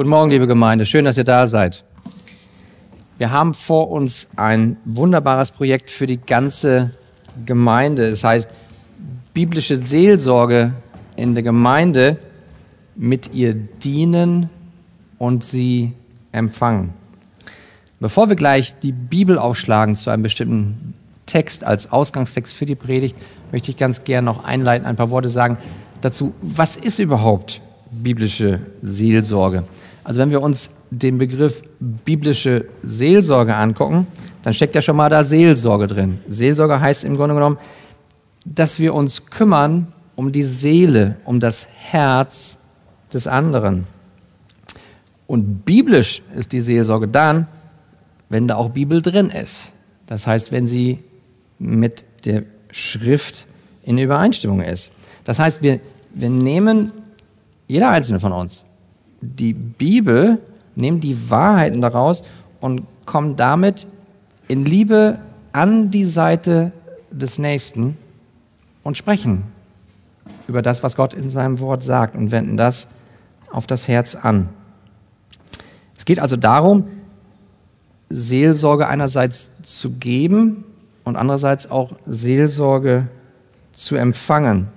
Guten Morgen, liebe Gemeinde. Schön, dass ihr da seid. Wir haben vor uns ein wunderbares Projekt für die ganze Gemeinde. Es heißt biblische Seelsorge in der Gemeinde mit ihr dienen und sie empfangen. Bevor wir gleich die Bibel aufschlagen zu einem bestimmten Text als Ausgangstext für die Predigt, möchte ich ganz gern noch einleiten, ein paar Worte sagen dazu, was ist überhaupt biblische Seelsorge? Also wenn wir uns den Begriff biblische Seelsorge angucken, dann steckt ja schon mal da Seelsorge drin. Seelsorge heißt im Grunde genommen, dass wir uns kümmern um die Seele, um das Herz des anderen. Und biblisch ist die Seelsorge dann, wenn da auch Bibel drin ist. Das heißt, wenn sie mit der Schrift in Übereinstimmung ist. Das heißt, wir, wir nehmen, jeder einzelne von uns, die Bibel, nehmen die Wahrheiten daraus und kommen damit in Liebe an die Seite des Nächsten und sprechen über das, was Gott in seinem Wort sagt und wenden das auf das Herz an. Es geht also darum, Seelsorge einerseits zu geben und andererseits auch Seelsorge zu empfangen.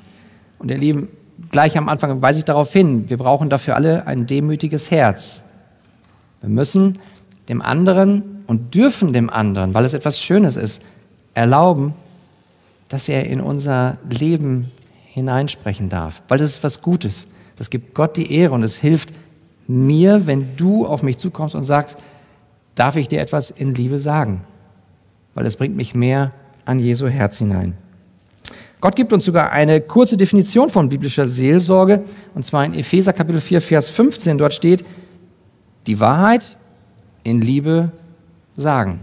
Und ihr Lieben, gleich am Anfang weise ich darauf hin, wir brauchen dafür alle ein demütiges Herz. Wir müssen dem anderen und dürfen dem anderen, weil es etwas Schönes ist, erlauben, dass er in unser Leben hineinsprechen darf, weil das ist was Gutes. Das gibt Gott die Ehre und es hilft mir, wenn du auf mich zukommst und sagst, darf ich dir etwas in Liebe sagen? Weil es bringt mich mehr an Jesu Herz hinein. Gott gibt uns sogar eine kurze Definition von biblischer Seelsorge, und zwar in Epheser Kapitel 4, Vers 15. Dort steht, die Wahrheit in Liebe sagen.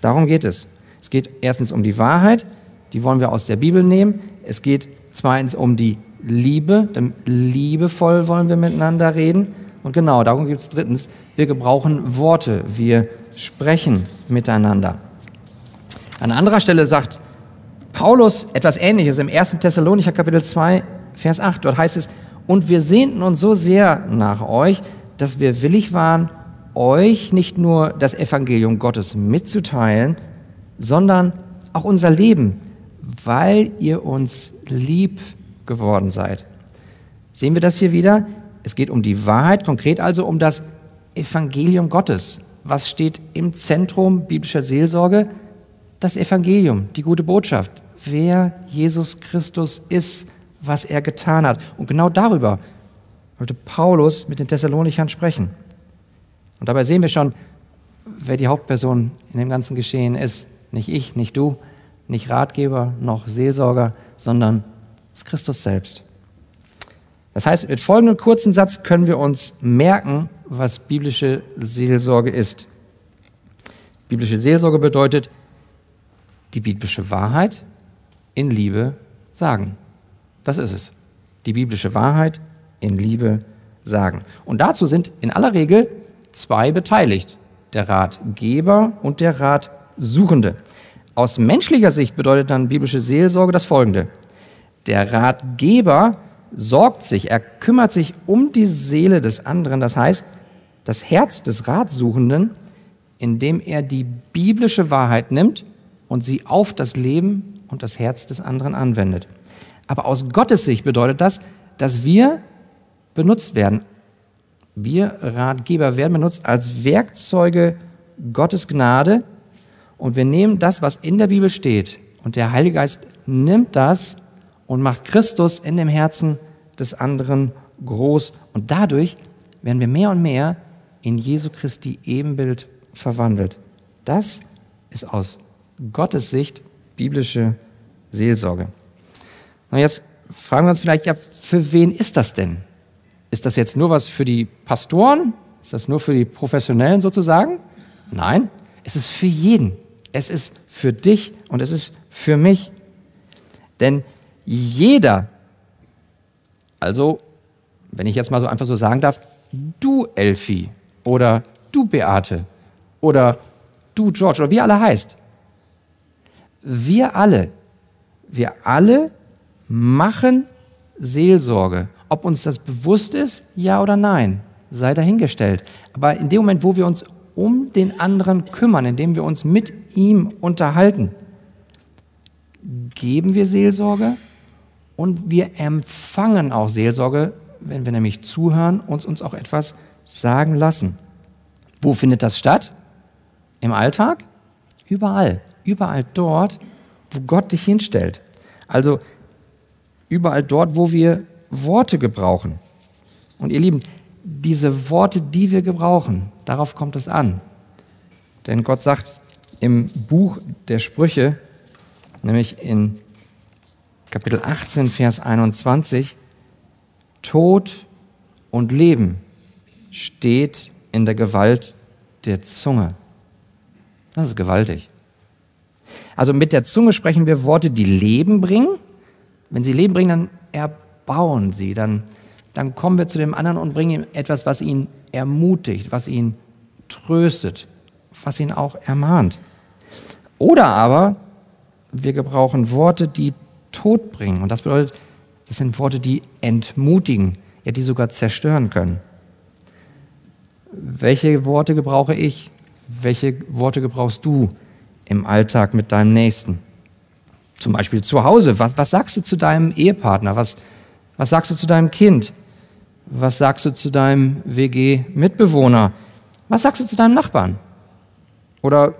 Darum geht es. Es geht erstens um die Wahrheit, die wollen wir aus der Bibel nehmen. Es geht zweitens um die Liebe, denn liebevoll wollen wir miteinander reden. Und genau, darum gibt es drittens, wir gebrauchen Worte, wir sprechen miteinander. An anderer Stelle sagt Paulus etwas Ähnliches im 1. Thessalonicher Kapitel 2, Vers 8. Dort heißt es, und wir sehnten uns so sehr nach euch, dass wir willig waren, euch nicht nur das Evangelium Gottes mitzuteilen, sondern auch unser Leben, weil ihr uns lieb geworden seid. Sehen wir das hier wieder? Es geht um die Wahrheit, konkret also um das Evangelium Gottes. Was steht im Zentrum biblischer Seelsorge? Das Evangelium, die gute Botschaft, wer Jesus Christus ist, was er getan hat. Und genau darüber wollte Paulus mit den Thessalonichern sprechen. Und dabei sehen wir schon, wer die Hauptperson in dem ganzen Geschehen ist. Nicht ich, nicht du, nicht Ratgeber, noch Seelsorger, sondern es ist Christus selbst. Das heißt, mit folgendem kurzen Satz können wir uns merken, was biblische Seelsorge ist. Biblische Seelsorge bedeutet, die biblische Wahrheit in Liebe sagen. Das ist es. Die biblische Wahrheit in Liebe sagen. Und dazu sind in aller Regel zwei beteiligt. Der Ratgeber und der Ratsuchende. Aus menschlicher Sicht bedeutet dann biblische Seelsorge das folgende. Der Ratgeber sorgt sich, er kümmert sich um die Seele des anderen, das heißt, das Herz des Ratsuchenden, indem er die biblische Wahrheit nimmt und sie auf das Leben und das Herz des anderen anwendet. Aber aus Gottes Sicht bedeutet das, dass wir benutzt werden. Wir Ratgeber werden benutzt als Werkzeuge Gottes Gnade und wir nehmen das, was in der Bibel steht und der Heilige Geist nimmt das und macht Christus in dem Herzen des anderen groß. Und dadurch werden wir mehr und mehr in Jesu Christi Ebenbild verwandelt. Das ist aus Gottes Sicht biblische Seelsorge. Und jetzt fragen wir uns vielleicht, ja, für wen ist das denn? Ist das jetzt nur was für die Pastoren? Ist das nur für die Professionellen sozusagen? Nein, es ist für jeden. Es ist für dich und es ist für mich. Denn jeder, also wenn ich jetzt mal so einfach so sagen darf, du Elfi oder du Beate oder du George oder wie alle heißt, wir alle, wir alle machen Seelsorge. Ob uns das bewusst ist, ja oder nein. sei dahingestellt. Aber in dem Moment, wo wir uns um den anderen kümmern, indem wir uns mit ihm unterhalten, geben wir Seelsorge und wir empfangen auch Seelsorge, wenn wir nämlich zuhören und uns auch etwas sagen lassen. Wo findet das statt? Im Alltag? Überall. Überall dort, wo Gott dich hinstellt. Also überall dort, wo wir Worte gebrauchen. Und ihr Lieben, diese Worte, die wir gebrauchen, darauf kommt es an. Denn Gott sagt im Buch der Sprüche, nämlich in Kapitel 18, Vers 21, Tod und Leben steht in der Gewalt der Zunge. Das ist gewaltig. Also mit der Zunge sprechen wir Worte, die Leben bringen. Wenn sie Leben bringen, dann erbauen sie, dann, dann kommen wir zu dem anderen und bringen ihm etwas, was ihn ermutigt, was ihn tröstet, was ihn auch ermahnt. Oder aber wir gebrauchen Worte, die Tod bringen. Und das bedeutet, das sind Worte, die entmutigen, ja, die sogar zerstören können. Welche Worte gebrauche ich? Welche Worte gebrauchst du im Alltag mit deinem Nächsten? Zum Beispiel zu Hause. Was, was sagst du zu deinem Ehepartner? Was, was sagst du zu deinem Kind? Was sagst du zu deinem WG-Mitbewohner? Was sagst du zu deinem Nachbarn? Oder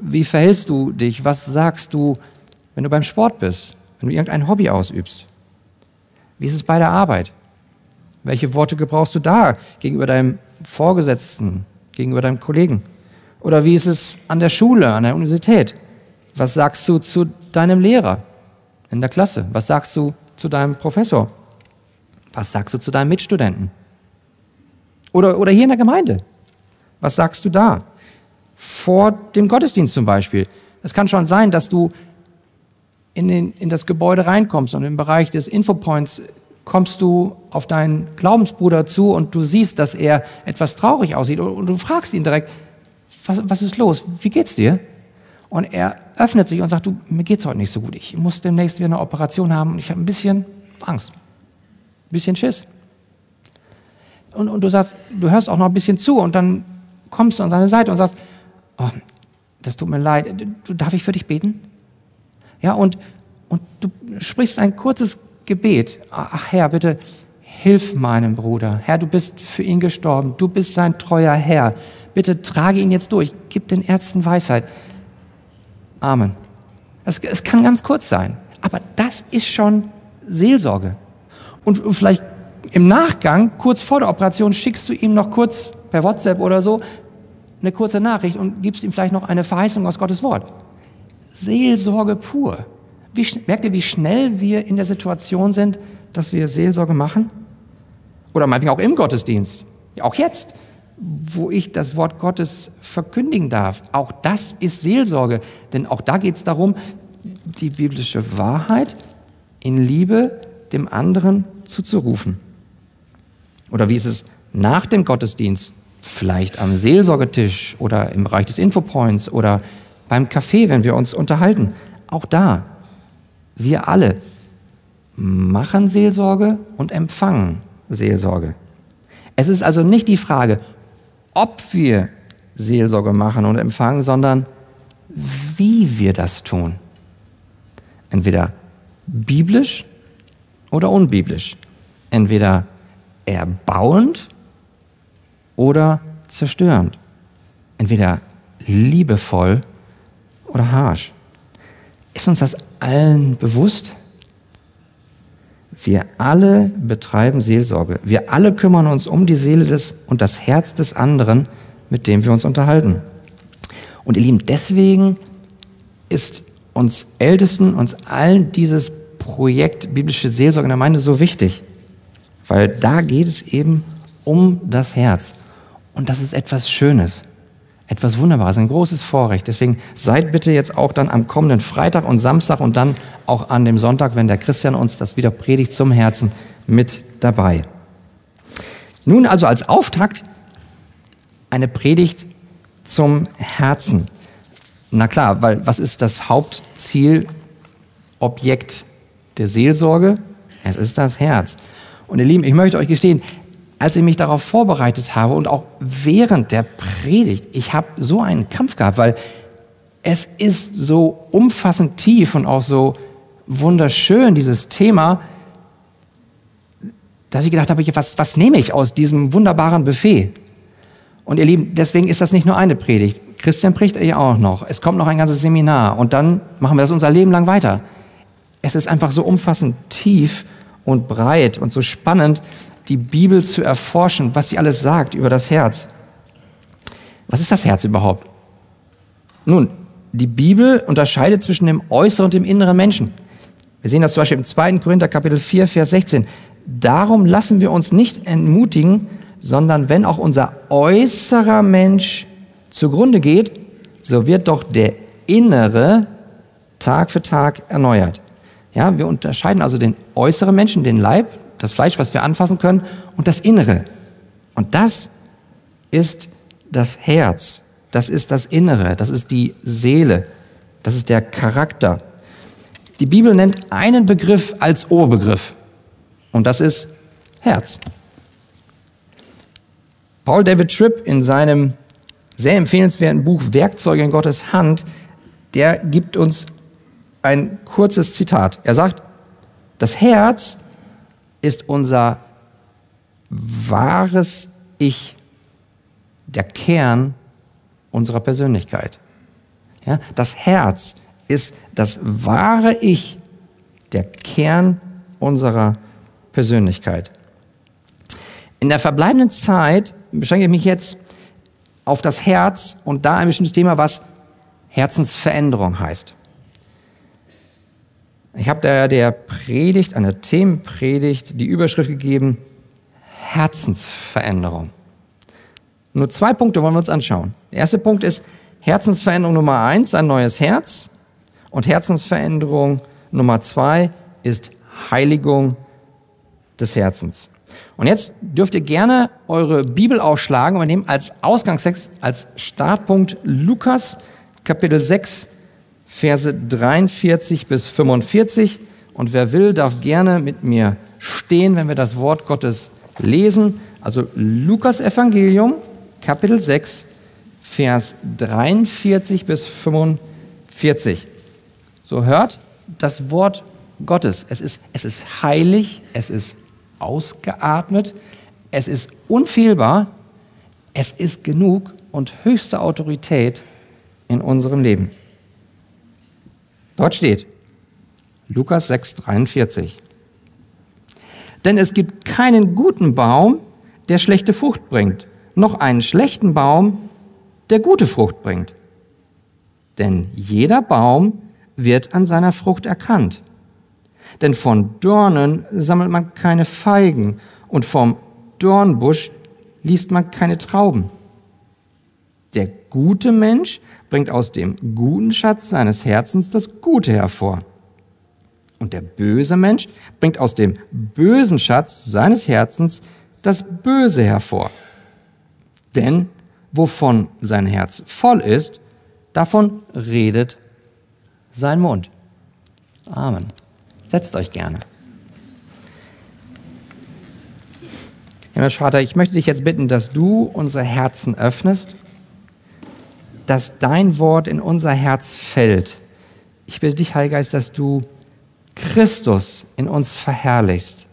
wie verhältst du dich? Was sagst du, wenn du beim Sport bist? Wenn du irgendein Hobby ausübst? Wie ist es bei der Arbeit? Welche Worte gebrauchst du da gegenüber deinem Vorgesetzten, gegenüber deinem Kollegen? Oder wie ist es an der Schule, an der Universität? Was sagst du zu deinem Lehrer in der Klasse? Was sagst du zu deinem Professor? Was sagst du zu deinem Mitstudenten? Oder, oder hier in der Gemeinde? Was sagst du da? Vor dem Gottesdienst zum Beispiel. Es kann schon sein, dass du in, den, in das Gebäude reinkommst und im Bereich des Infopoints kommst du auf deinen Glaubensbruder zu und du siehst, dass er etwas traurig aussieht und du fragst ihn direkt, was, was ist los? Wie geht's dir? Und er öffnet sich und sagt, du, mir geht's heute nicht so gut. Ich muss demnächst wieder eine Operation haben und ich habe ein bisschen Angst, ein bisschen Schiss. Und, und du sagst, du hörst auch noch ein bisschen zu und dann kommst du an seine Seite und sagst, oh, das tut mir leid, darf ich für dich beten? Ja, und, und du sprichst ein kurzes Gebet. Ach Herr, bitte hilf meinem Bruder. Herr, du bist für ihn gestorben. Du bist sein treuer Herr. Bitte trage ihn jetzt durch. Gib den Ärzten Weisheit. Amen. Es, es kann ganz kurz sein. Aber das ist schon Seelsorge. Und vielleicht im Nachgang, kurz vor der Operation, schickst du ihm noch kurz per WhatsApp oder so eine kurze Nachricht und gibst ihm vielleicht noch eine Verheißung aus Gottes Wort. Seelsorge pur. Wie, merkt ihr, wie schnell wir in der Situation sind, dass wir Seelsorge machen? Oder meinetwegen auch im Gottesdienst. Ja, auch jetzt, wo ich das Wort Gottes verkündigen darf. Auch das ist Seelsorge. Denn auch da geht es darum, die biblische Wahrheit in Liebe dem anderen zuzurufen. Oder wie ist es nach dem Gottesdienst? Vielleicht am Seelsorgetisch oder im Bereich des Infopoints oder beim Kaffee, wenn wir uns unterhalten. Auch da, wir alle machen Seelsorge und empfangen Seelsorge. Es ist also nicht die Frage, ob wir Seelsorge machen und empfangen, sondern wie wir das tun. Entweder biblisch oder unbiblisch. Entweder erbauend oder zerstörend. Entweder liebevoll oder harsch. Ist uns das allen bewusst? Wir alle betreiben Seelsorge. Wir alle kümmern uns um die Seele des und das Herz des anderen, mit dem wir uns unterhalten. Und ihr Lieben, deswegen ist uns Ältesten, uns allen dieses Projekt biblische Seelsorge in der Gemeinde so wichtig, weil da geht es eben um das Herz. Und das ist etwas Schönes etwas Wunderbares, ein großes Vorrecht. Deswegen seid bitte jetzt auch dann am kommenden Freitag und Samstag und dann auch an dem Sonntag, wenn der Christian uns das wieder predigt, zum Herzen mit dabei. Nun also als Auftakt eine Predigt zum Herzen. Na klar, weil was ist das Hauptziel, Objekt der Seelsorge? Es ist das Herz. Und ihr Lieben, ich möchte euch gestehen, als ich mich darauf vorbereitet habe und auch während der Predigt, ich habe so einen Kampf gehabt, weil es ist so umfassend tief und auch so wunderschön, dieses Thema, dass ich gedacht habe, was, was nehme ich aus diesem wunderbaren Buffet? Und ihr Lieben, deswegen ist das nicht nur eine Predigt. Christian bricht ja auch noch. Es kommt noch ein ganzes Seminar und dann machen wir das unser Leben lang weiter. Es ist einfach so umfassend tief und breit und so spannend, die Bibel zu erforschen, was sie alles sagt über das Herz. Was ist das Herz überhaupt? Nun, die Bibel unterscheidet zwischen dem äußeren und dem inneren Menschen. Wir sehen das zum Beispiel im 2. Korinther Kapitel 4, Vers 16. Darum lassen wir uns nicht entmutigen, sondern wenn auch unser äußerer Mensch zugrunde geht, so wird doch der innere Tag für Tag erneuert. Ja, wir unterscheiden also den äußeren Menschen, den Leib, das Fleisch, was wir anfassen können, und das Innere. Und das ist das Herz, das ist das Innere, das ist die Seele, das ist der Charakter. Die Bibel nennt einen Begriff als Oberbegriff und das ist Herz. Paul David Tripp in seinem sehr empfehlenswerten Buch Werkzeuge in Gottes Hand, der gibt uns ein kurzes Zitat. Er sagt, das Herz ist unser wahres Ich, der Kern unserer Persönlichkeit. Ja, das Herz ist das wahre Ich, der Kern unserer Persönlichkeit. In der verbleibenden Zeit beschränke ich mich jetzt auf das Herz und da ein bestimmtes Thema, was Herzensveränderung heißt. Ich habe da der Predigt, einer Themenpredigt, die Überschrift gegeben, Herzensveränderung. Nur zwei Punkte wollen wir uns anschauen. Der erste Punkt ist Herzensveränderung Nummer eins, ein neues Herz. Und Herzensveränderung Nummer zwei ist Heiligung des Herzens. Und jetzt dürft ihr gerne eure Bibel aufschlagen und nehmen als Ausgangstext, als Startpunkt Lukas Kapitel 6, Verse 43 bis 45. Und wer will, darf gerne mit mir stehen, wenn wir das Wort Gottes lesen. Also Lukas Evangelium, Kapitel 6, Vers 43 bis 45. So hört das Wort Gottes. Es ist, es ist heilig, es ist ausgeatmet, es ist unfehlbar, es ist genug und höchste Autorität in unserem Leben. Dort steht Lukas 6:43. Denn es gibt keinen guten Baum, der schlechte Frucht bringt, noch einen schlechten Baum, der gute Frucht bringt. Denn jeder Baum wird an seiner Frucht erkannt. Denn von Dornen sammelt man keine Feigen und vom Dornbusch liest man keine Trauben. Gute Mensch bringt aus dem guten Schatz seines Herzens das Gute hervor. Und der böse Mensch bringt aus dem bösen Schatz seines Herzens das Böse hervor. Denn wovon sein Herz voll ist, davon redet sein Mund. Amen. Setzt euch gerne. Himmel Vater, ich möchte dich jetzt bitten, dass du unsere Herzen öffnest dass dein Wort in unser Herz fällt. Ich bitte dich, Heiliger Geist, dass du Christus in uns verherrlichst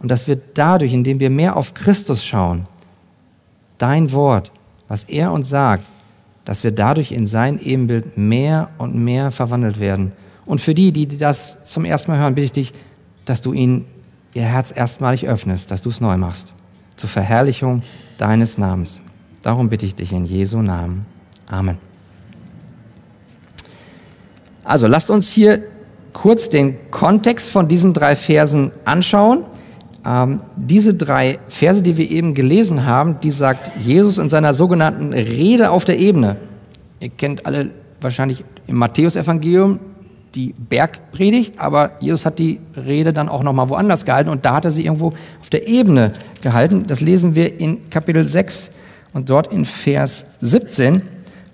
und dass wir dadurch, indem wir mehr auf Christus schauen, dein Wort, was er uns sagt, dass wir dadurch in sein Ebenbild mehr und mehr verwandelt werden. Und für die, die das zum ersten Mal hören, bitte ich dich, dass du ihnen ihr Herz erstmalig öffnest, dass du es neu machst, zur Verherrlichung deines Namens. Darum bitte ich dich in Jesu Namen. Amen. Also lasst uns hier kurz den Kontext von diesen drei Versen anschauen. Ähm, diese drei Verse, die wir eben gelesen haben, die sagt Jesus in seiner sogenannten Rede auf der Ebene. Ihr kennt alle wahrscheinlich im Matthäusevangelium die Bergpredigt, aber Jesus hat die Rede dann auch nochmal woanders gehalten und da hat er sie irgendwo auf der Ebene gehalten. Das lesen wir in Kapitel 6 und dort in Vers 17.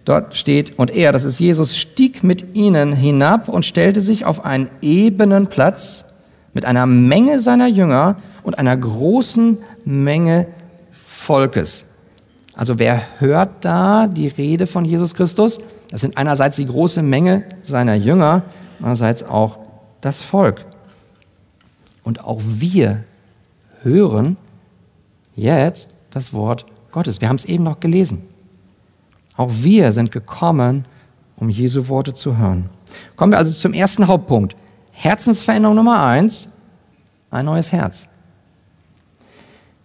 Dort steht, und er, das ist Jesus, stieg mit ihnen hinab und stellte sich auf einen ebenen Platz mit einer Menge seiner Jünger und einer großen Menge Volkes. Also wer hört da die Rede von Jesus Christus? Das sind einerseits die große Menge seiner Jünger, andererseits auch das Volk. Und auch wir hören jetzt das Wort Gottes. Wir haben es eben noch gelesen. Auch wir sind gekommen, um Jesu Worte zu hören. Kommen wir also zum ersten Hauptpunkt. Herzensveränderung Nummer eins, ein neues Herz.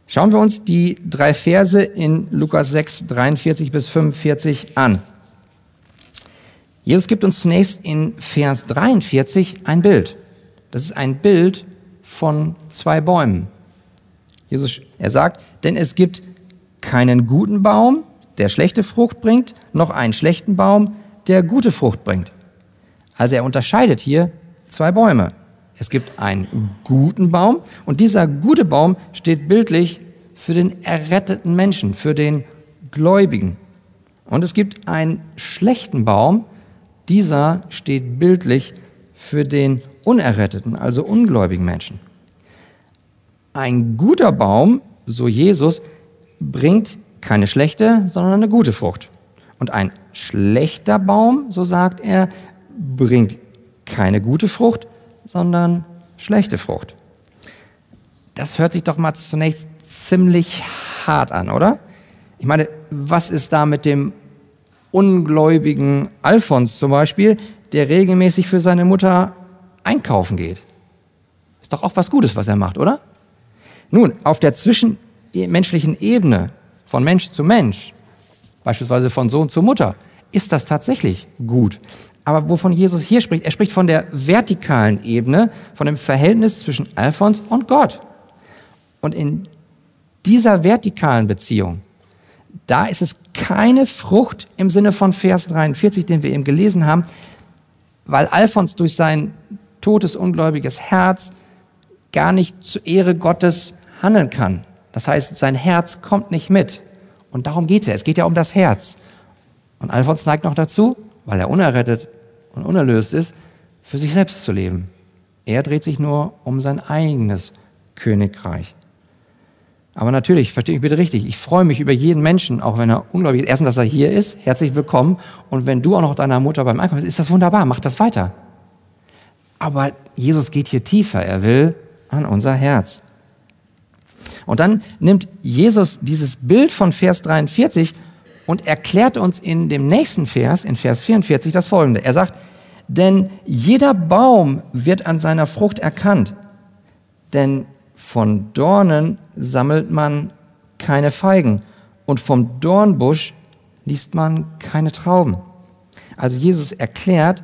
Schauen wir uns die drei Verse in Lukas 6, 43 bis 45 an. Jesus gibt uns zunächst in Vers 43 ein Bild. Das ist ein Bild von zwei Bäumen. Jesus, er sagt, denn es gibt keinen guten Baum, der schlechte Frucht bringt, noch einen schlechten Baum, der gute Frucht bringt. Also er unterscheidet hier zwei Bäume. Es gibt einen guten Baum und dieser gute Baum steht bildlich für den erretteten Menschen, für den Gläubigen. Und es gibt einen schlechten Baum, dieser steht bildlich für den unerretteten, also ungläubigen Menschen. Ein guter Baum, so Jesus, bringt keine schlechte, sondern eine gute Frucht. Und ein schlechter Baum, so sagt er, bringt keine gute Frucht, sondern schlechte Frucht. Das hört sich doch mal zunächst ziemlich hart an, oder? Ich meine, was ist da mit dem ungläubigen Alfons zum Beispiel, der regelmäßig für seine Mutter einkaufen geht? Ist doch auch was Gutes, was er macht, oder? Nun, auf der zwischenmenschlichen Ebene von Mensch zu Mensch, beispielsweise von Sohn zu Mutter, ist das tatsächlich gut. Aber wovon Jesus hier spricht, er spricht von der vertikalen Ebene, von dem Verhältnis zwischen Alphons und Gott. Und in dieser vertikalen Beziehung, da ist es keine Frucht im Sinne von Vers 43, den wir eben gelesen haben, weil Alphons durch sein totes, ungläubiges Herz gar nicht zur Ehre Gottes handeln kann. Das heißt, sein Herz kommt nicht mit. Und darum geht es ja. Es geht ja um das Herz. Und Alphons neigt noch dazu, weil er unerrettet und unerlöst ist, für sich selbst zu leben. Er dreht sich nur um sein eigenes Königreich. Aber natürlich, verstehe ich bitte richtig, ich freue mich über jeden Menschen, auch wenn er ungläubig ist. Erstens, dass er hier ist, herzlich willkommen. Und wenn du auch noch deiner Mutter beim Einkaufen bist, ist das wunderbar, mach das weiter. Aber Jesus geht hier tiefer, er will an unser Herz. Und dann nimmt Jesus dieses Bild von Vers 43 und erklärt uns in dem nächsten Vers, in Vers 44, das folgende. Er sagt, denn jeder Baum wird an seiner Frucht erkannt, denn von Dornen sammelt man keine Feigen und vom Dornbusch liest man keine Trauben. Also Jesus erklärt,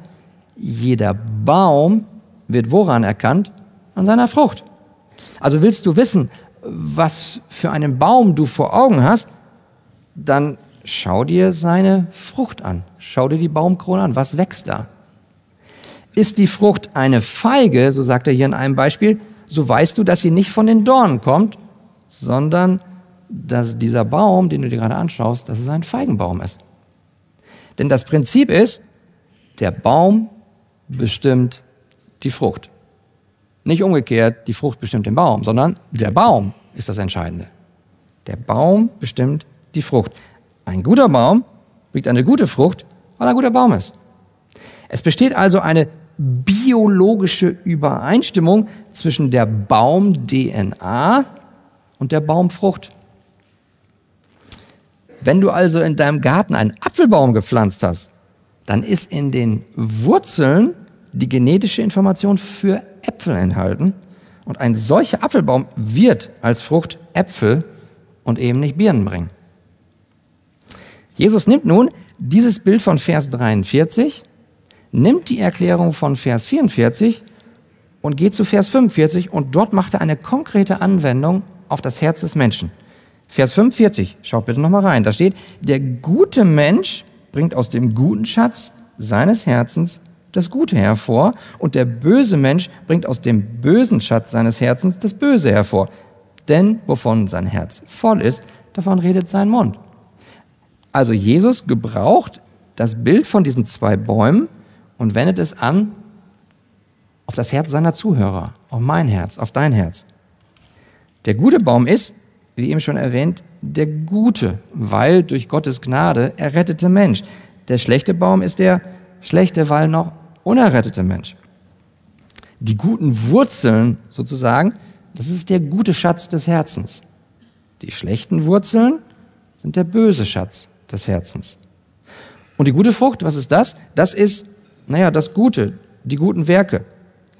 jeder Baum wird woran erkannt? An seiner Frucht. Also willst du wissen, was für einen Baum du vor Augen hast, dann schau dir seine Frucht an. Schau dir die Baumkrone an. Was wächst da? Ist die Frucht eine Feige, so sagt er hier in einem Beispiel, so weißt du, dass sie nicht von den Dornen kommt, sondern dass dieser Baum, den du dir gerade anschaust, dass es ein Feigenbaum ist. Denn das Prinzip ist, der Baum bestimmt die Frucht. Nicht umgekehrt, die Frucht bestimmt den Baum, sondern der Baum ist das Entscheidende. Der Baum bestimmt die Frucht. Ein guter Baum bringt eine gute Frucht, weil er ein guter Baum ist. Es besteht also eine biologische Übereinstimmung zwischen der Baum-DNA und der Baumfrucht. Wenn du also in deinem Garten einen Apfelbaum gepflanzt hast, dann ist in den Wurzeln die genetische Information für Äpfel enthalten. Und ein solcher Apfelbaum wird als Frucht Äpfel und eben nicht Birnen bringen. Jesus nimmt nun dieses Bild von Vers 43, nimmt die Erklärung von Vers 44 und geht zu Vers 45 und dort macht er eine konkrete Anwendung auf das Herz des Menschen. Vers 45, schaut bitte nochmal rein, da steht, der gute Mensch bringt aus dem guten Schatz seines Herzens das Gute hervor und der böse Mensch bringt aus dem bösen Schatz seines Herzens das Böse hervor. Denn wovon sein Herz voll ist, davon redet sein Mund. Also Jesus gebraucht das Bild von diesen zwei Bäumen und wendet es an auf das Herz seiner Zuhörer, auf mein Herz, auf dein Herz. Der gute Baum ist, wie eben schon erwähnt, der gute, weil durch Gottes Gnade errettete Mensch. Der schlechte Baum ist der schlechte, weil noch unerrettete Mensch. Die guten Wurzeln sozusagen, das ist der gute Schatz des Herzens. Die schlechten Wurzeln sind der böse Schatz des Herzens. Und die gute Frucht, was ist das? Das ist, naja, das Gute, die guten Werke.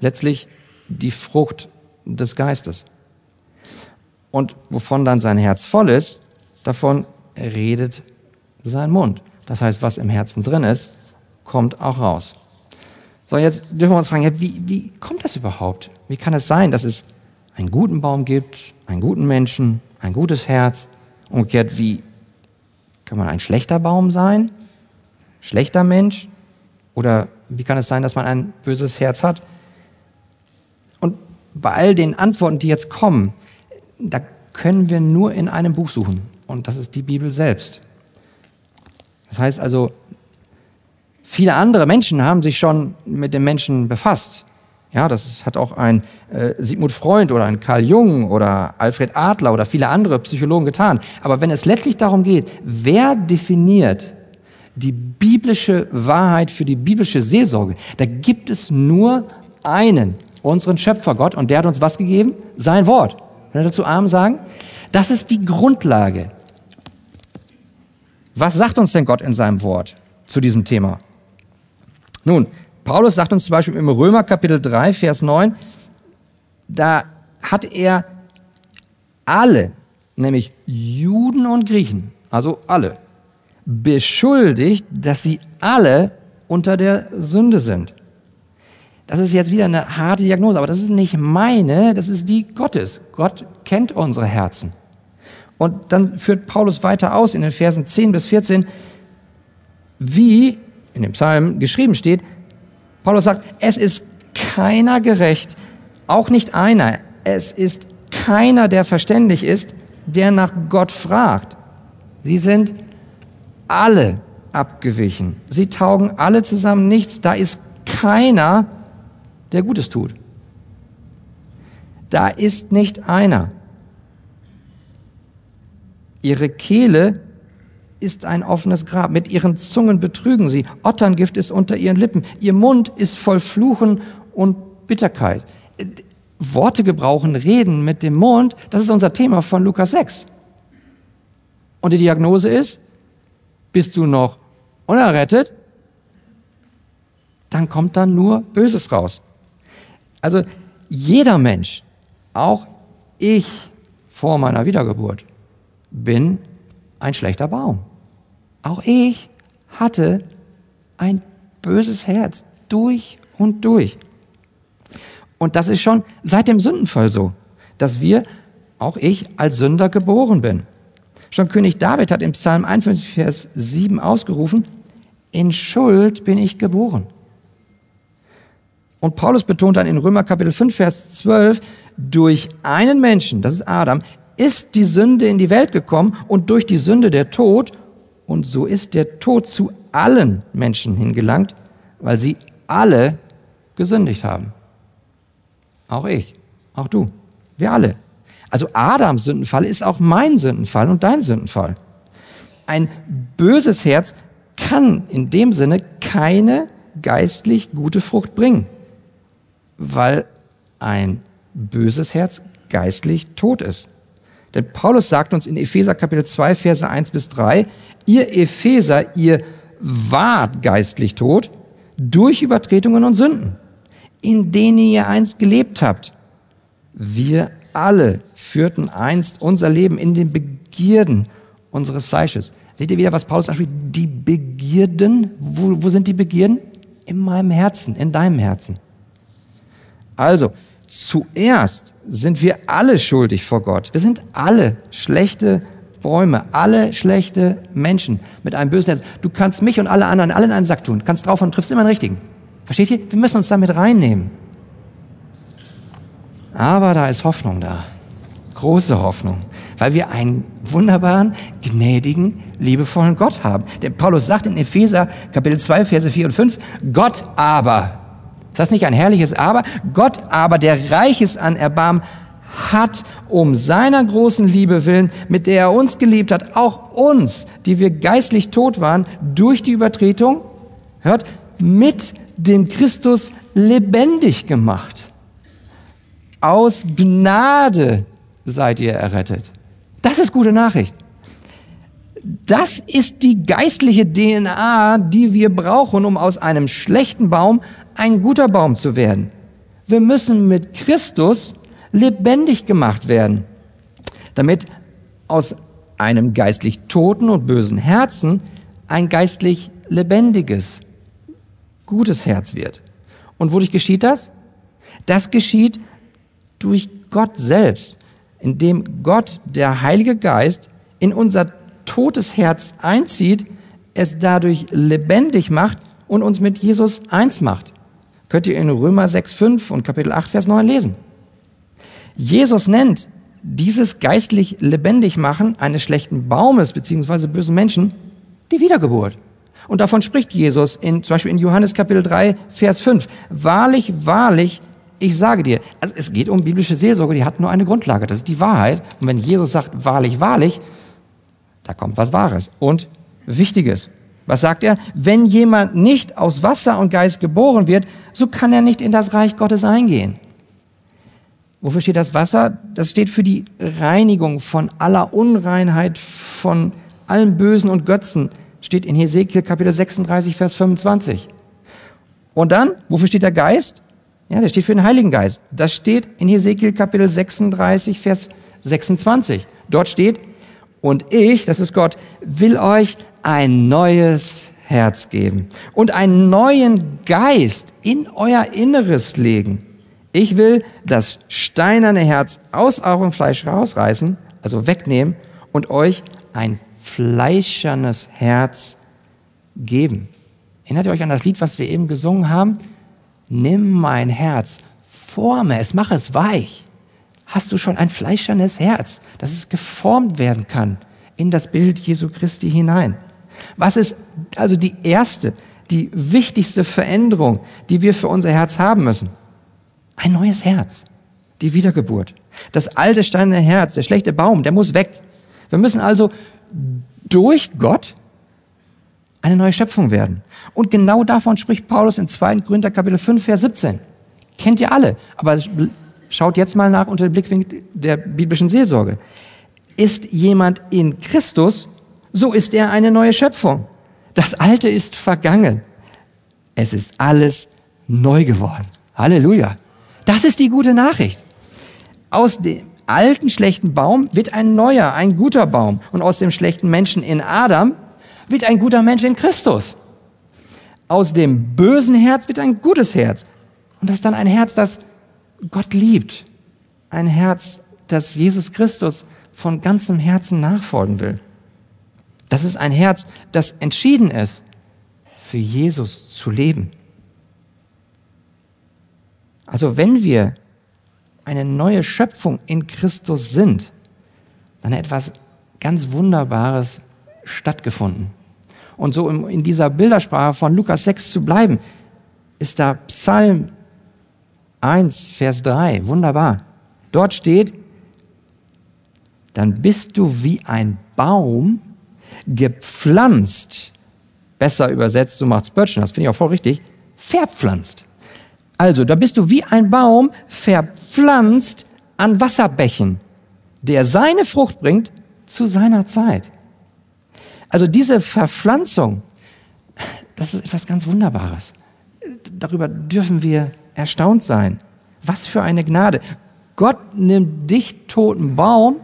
Letztlich die Frucht des Geistes. Und wovon dann sein Herz voll ist, davon redet sein Mund. Das heißt, was im Herzen drin ist, kommt auch raus. So, jetzt dürfen wir uns fragen, ja, wie, wie kommt das überhaupt? Wie kann es sein, dass es einen guten Baum gibt, einen guten Menschen, ein gutes Herz? Umgekehrt, wie kann man ein schlechter Baum sein? Schlechter Mensch? Oder wie kann es sein, dass man ein böses Herz hat? Und bei all den Antworten, die jetzt kommen, da können wir nur in einem Buch suchen. Und das ist die Bibel selbst. Das heißt also, viele andere Menschen haben sich schon mit dem Menschen befasst. Ja, das hat auch ein äh, Sigmund Freund oder ein Karl Jung oder Alfred Adler oder viele andere Psychologen getan. Aber wenn es letztlich darum geht, wer definiert die biblische Wahrheit für die biblische Seelsorge, da gibt es nur einen, unseren Schöpfer Gott, und der hat uns was gegeben? Sein Wort. Wenn wir dazu Arm sagen? Das ist die Grundlage. Was sagt uns denn Gott in seinem Wort zu diesem Thema? Nun, Paulus sagt uns zum Beispiel im Römer Kapitel 3, Vers 9, da hat er alle, nämlich Juden und Griechen, also alle, beschuldigt, dass sie alle unter der Sünde sind. Das ist jetzt wieder eine harte Diagnose, aber das ist nicht meine, das ist die Gottes. Gott kennt unsere Herzen. Und dann führt Paulus weiter aus in den Versen 10 bis 14, wie in dem Psalm geschrieben steht, Paulus sagt, es ist keiner gerecht, auch nicht einer. Es ist keiner, der verständig ist, der nach Gott fragt. Sie sind alle abgewichen. Sie taugen alle zusammen nichts. Da ist keiner, der Gutes tut. Da ist nicht einer. Ihre Kehle ist ein offenes Grab. Mit ihren Zungen betrügen sie. Otterngift ist unter ihren Lippen. Ihr Mund ist voll Fluchen und Bitterkeit. Worte gebrauchen, reden mit dem Mund, das ist unser Thema von Lukas 6. Und die Diagnose ist, bist du noch unerrettet, dann kommt da nur Böses raus. Also jeder Mensch, auch ich vor meiner Wiedergeburt, bin ein schlechter Baum. Auch ich hatte ein böses Herz durch und durch. Und das ist schon seit dem Sündenfall so, dass wir, auch ich, als Sünder geboren bin. Schon König David hat im Psalm 51, Vers 7 ausgerufen, in Schuld bin ich geboren. Und Paulus betont dann in Römer Kapitel 5, Vers 12, durch einen Menschen, das ist Adam, ist die Sünde in die Welt gekommen und durch die Sünde der Tod und so ist der Tod zu allen Menschen hingelangt, weil sie alle gesündigt haben. Auch ich, auch du, wir alle. Also Adams Sündenfall ist auch mein Sündenfall und dein Sündenfall. Ein böses Herz kann in dem Sinne keine geistlich gute Frucht bringen, weil ein böses Herz geistlich tot ist. Denn Paulus sagt uns in Epheser Kapitel 2, Verse 1 bis 3, ihr Epheser, ihr wart geistlich tot durch Übertretungen und Sünden, in denen ihr einst gelebt habt. Wir alle führten einst unser Leben in den Begierden unseres Fleisches. Seht ihr wieder, was Paulus anspricht? Die Begierden, wo, wo sind die Begierden? In meinem Herzen, in deinem Herzen. Also, zuerst sind wir alle schuldig vor Gott. Wir sind alle schlechte Bäume, alle schlechte Menschen mit einem bösen Herz. Du kannst mich und alle anderen alle in einen Sack tun, kannst drauf und triffst immer den richtigen. Versteht ihr? Wir müssen uns damit reinnehmen. Aber da ist Hoffnung da. Große Hoffnung. Weil wir einen wunderbaren, gnädigen, liebevollen Gott haben. Der Paulus sagt in Epheser Kapitel 2, Verse 4 und 5, Gott aber. Ist das nicht ein herrliches Aber? Gott aber, der reich ist an Erbarmen, hat um seiner großen Liebe willen, mit der er uns geliebt hat, auch uns, die wir geistlich tot waren, durch die Übertretung, hört, mit dem Christus lebendig gemacht. Aus Gnade seid ihr errettet. Das ist gute Nachricht. Das ist die geistliche DNA, die wir brauchen, um aus einem schlechten Baum ein guter Baum zu werden. Wir müssen mit Christus lebendig gemacht werden, damit aus einem geistlich toten und bösen Herzen ein geistlich lebendiges, gutes Herz wird. Und wodurch geschieht das? Das geschieht durch Gott selbst, indem Gott, der Heilige Geist, in unser totes Herz einzieht, es dadurch lebendig macht und uns mit Jesus eins macht. Könnt ihr in Römer 6, 5 und Kapitel 8, Vers 9 lesen. Jesus nennt dieses geistlich lebendig machen eines schlechten Baumes beziehungsweise bösen Menschen die Wiedergeburt. Und davon spricht Jesus in, zum Beispiel in Johannes Kapitel 3, Vers 5. Wahrlich, wahrlich, ich sage dir, also es geht um biblische Seelsorge, die hat nur eine Grundlage, das ist die Wahrheit. Und wenn Jesus sagt, wahrlich, wahrlich, da kommt was Wahres und Wichtiges. Was sagt er? Wenn jemand nicht aus Wasser und Geist geboren wird, so kann er nicht in das Reich Gottes eingehen. Wofür steht das Wasser? Das steht für die Reinigung von aller Unreinheit, von allem Bösen und Götzen. Steht in Hesekiel Kapitel 36, Vers 25. Und dann, wofür steht der Geist? Ja, der steht für den Heiligen Geist. Das steht in Hesekiel Kapitel 36, Vers 26. Dort steht, und ich, das ist Gott, will euch ein neues Herz geben und einen neuen Geist in euer Inneres legen. Ich will das steinerne Herz aus eurem Fleisch rausreißen, also wegnehmen und euch ein fleischernes Herz geben. Erinnert ihr euch an das Lied, was wir eben gesungen haben? Nimm mein Herz, forme es, mach es weich. Hast du schon ein fleischernes Herz, dass es geformt werden kann in das Bild Jesu Christi hinein? Was ist also die erste, die wichtigste Veränderung, die wir für unser Herz haben müssen? Ein neues Herz. Die Wiedergeburt. Das alte steinerne Herz, der schlechte Baum, der muss weg. Wir müssen also durch Gott eine neue Schöpfung werden. Und genau davon spricht Paulus in 2. Korinther Kapitel 5, Vers 17. Kennt ihr alle. Aber schaut jetzt mal nach unter dem Blickwinkel der biblischen Seelsorge. Ist jemand in Christus, so ist er eine neue Schöpfung. Das Alte ist vergangen. Es ist alles neu geworden. Halleluja. Das ist die gute Nachricht. Aus dem alten schlechten Baum wird ein neuer, ein guter Baum. Und aus dem schlechten Menschen in Adam wird ein guter Mensch in Christus. Aus dem bösen Herz wird ein gutes Herz. Und das ist dann ein Herz, das Gott liebt. Ein Herz, das Jesus Christus von ganzem Herzen nachfolgen will. Das ist ein Herz, das entschieden ist, für Jesus zu leben. Also wenn wir eine neue Schöpfung in Christus sind, dann hat etwas ganz Wunderbares stattgefunden. Und so in dieser Bildersprache von Lukas 6 zu bleiben, ist da Psalm 1, Vers 3. Wunderbar. Dort steht, dann bist du wie ein Baum gepflanzt. Besser übersetzt, so macht Spurgeon, das finde ich auch voll richtig, verpflanzt. Also, da bist du wie ein Baum verpflanzt an Wasserbächen, der seine Frucht bringt zu seiner Zeit. Also diese Verpflanzung, das ist etwas ganz Wunderbares. Darüber dürfen wir erstaunt sein. Was für eine Gnade. Gott nimmt dich, toten Baum,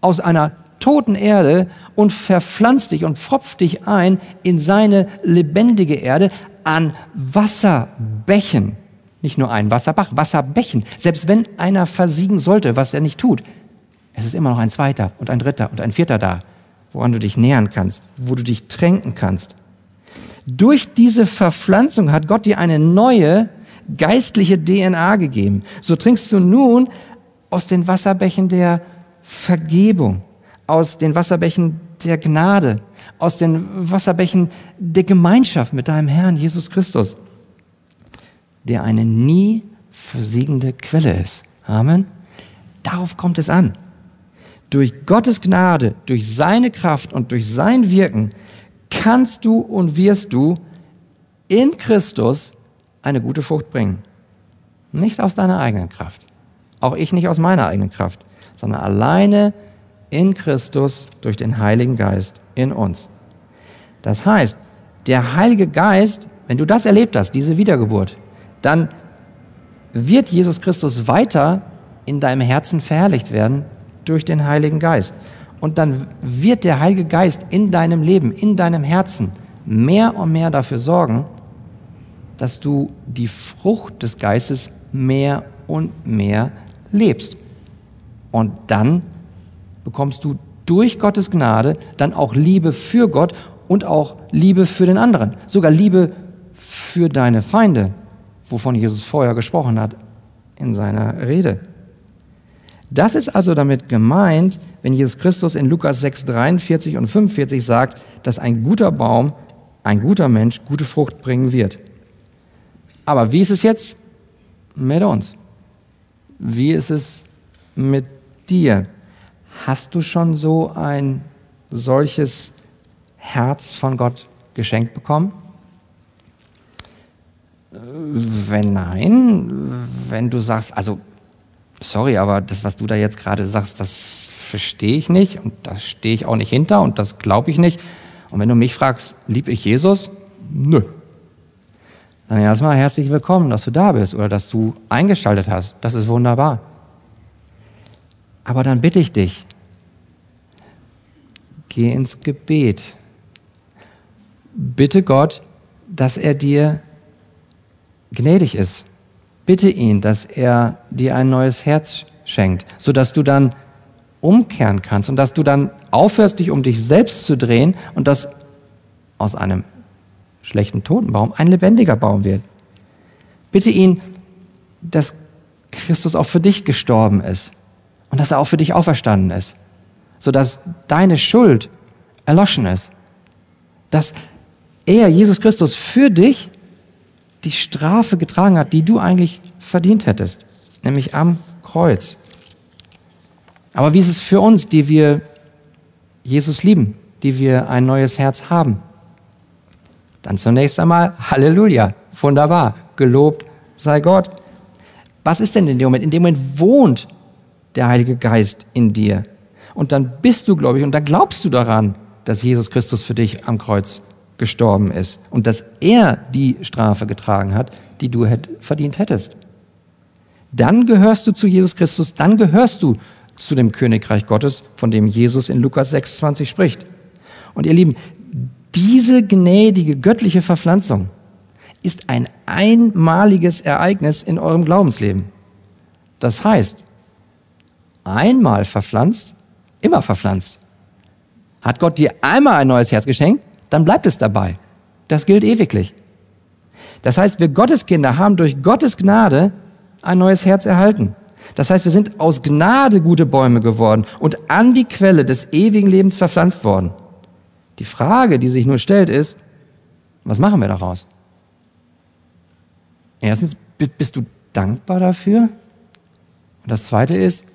aus einer toten Erde und verpflanzt dich und pfropft dich ein in seine lebendige Erde an Wasserbächen. Nicht nur ein Wasserbach, Wasserbächen. Selbst wenn einer versiegen sollte, was er nicht tut, es ist immer noch ein zweiter und ein dritter und ein vierter da, woran du dich nähern kannst, wo du dich tränken kannst. Durch diese Verpflanzung hat Gott dir eine neue geistliche DNA gegeben. So trinkst du nun aus den Wasserbächen der Vergebung, aus den Wasserbächen der Gnade, aus den Wasserbächen der Gemeinschaft mit deinem Herrn Jesus Christus der eine nie versiegende Quelle ist. Amen. Darauf kommt es an. Durch Gottes Gnade, durch seine Kraft und durch sein Wirken kannst du und wirst du in Christus eine gute Frucht bringen. Nicht aus deiner eigenen Kraft. Auch ich nicht aus meiner eigenen Kraft, sondern alleine in Christus durch den Heiligen Geist in uns. Das heißt, der Heilige Geist, wenn du das erlebt hast, diese Wiedergeburt, dann wird Jesus Christus weiter in deinem Herzen verherrlicht werden durch den Heiligen Geist. Und dann wird der Heilige Geist in deinem Leben, in deinem Herzen mehr und mehr dafür sorgen, dass du die Frucht des Geistes mehr und mehr lebst. Und dann bekommst du durch Gottes Gnade dann auch Liebe für Gott und auch Liebe für den anderen, sogar Liebe für deine Feinde, wovon Jesus vorher gesprochen hat in seiner Rede. Das ist also damit gemeint, wenn Jesus Christus in Lukas 6, 43 und 45 sagt, dass ein guter Baum, ein guter Mensch gute Frucht bringen wird. Aber wie ist es jetzt mit uns? Wie ist es mit dir? Hast du schon so ein solches Herz von Gott geschenkt bekommen? Wenn nein, wenn du sagst, also sorry, aber das, was du da jetzt gerade sagst, das verstehe ich nicht und da stehe ich auch nicht hinter und das glaube ich nicht. Und wenn du mich fragst, lieb ich Jesus? Nö. Dann erstmal herzlich willkommen, dass du da bist oder dass du eingeschaltet hast. Das ist wunderbar. Aber dann bitte ich dich, geh ins Gebet. Bitte Gott, dass er dir gnädig ist bitte ihn, dass er dir ein neues Herz schenkt, sodass du dann umkehren kannst und dass du dann aufhörst, dich um dich selbst zu drehen und dass aus einem schlechten toten Baum ein lebendiger Baum wird. Bitte ihn, dass Christus auch für dich gestorben ist und dass er auch für dich auferstanden ist, sodass deine Schuld erloschen ist, dass er, Jesus Christus, für dich die Strafe getragen hat, die du eigentlich verdient hättest, nämlich am Kreuz. Aber wie ist es für uns, die wir Jesus lieben, die wir ein neues Herz haben? Dann zunächst einmal Halleluja, wunderbar, gelobt sei Gott. Was ist denn in dem Moment? In dem Moment wohnt der Heilige Geist in dir. Und dann bist du gläubig und dann glaubst du daran, dass Jesus Christus für dich am Kreuz gestorben ist und dass er die Strafe getragen hat, die du verdient hättest. Dann gehörst du zu Jesus Christus, dann gehörst du zu dem Königreich Gottes, von dem Jesus in Lukas 6,20 spricht. Und ihr Lieben, diese gnädige göttliche Verpflanzung ist ein einmaliges Ereignis in eurem Glaubensleben. Das heißt, einmal verpflanzt, immer verpflanzt. Hat Gott dir einmal ein neues Herz geschenkt, dann bleibt es dabei. Das gilt ewiglich. Das heißt, wir Gotteskinder haben durch Gottes Gnade ein neues Herz erhalten. Das heißt, wir sind aus Gnade gute Bäume geworden und an die Quelle des ewigen Lebens verpflanzt worden. Die Frage, die sich nur stellt, ist, was machen wir daraus? Erstens, bist du dankbar dafür? Und das Zweite ist,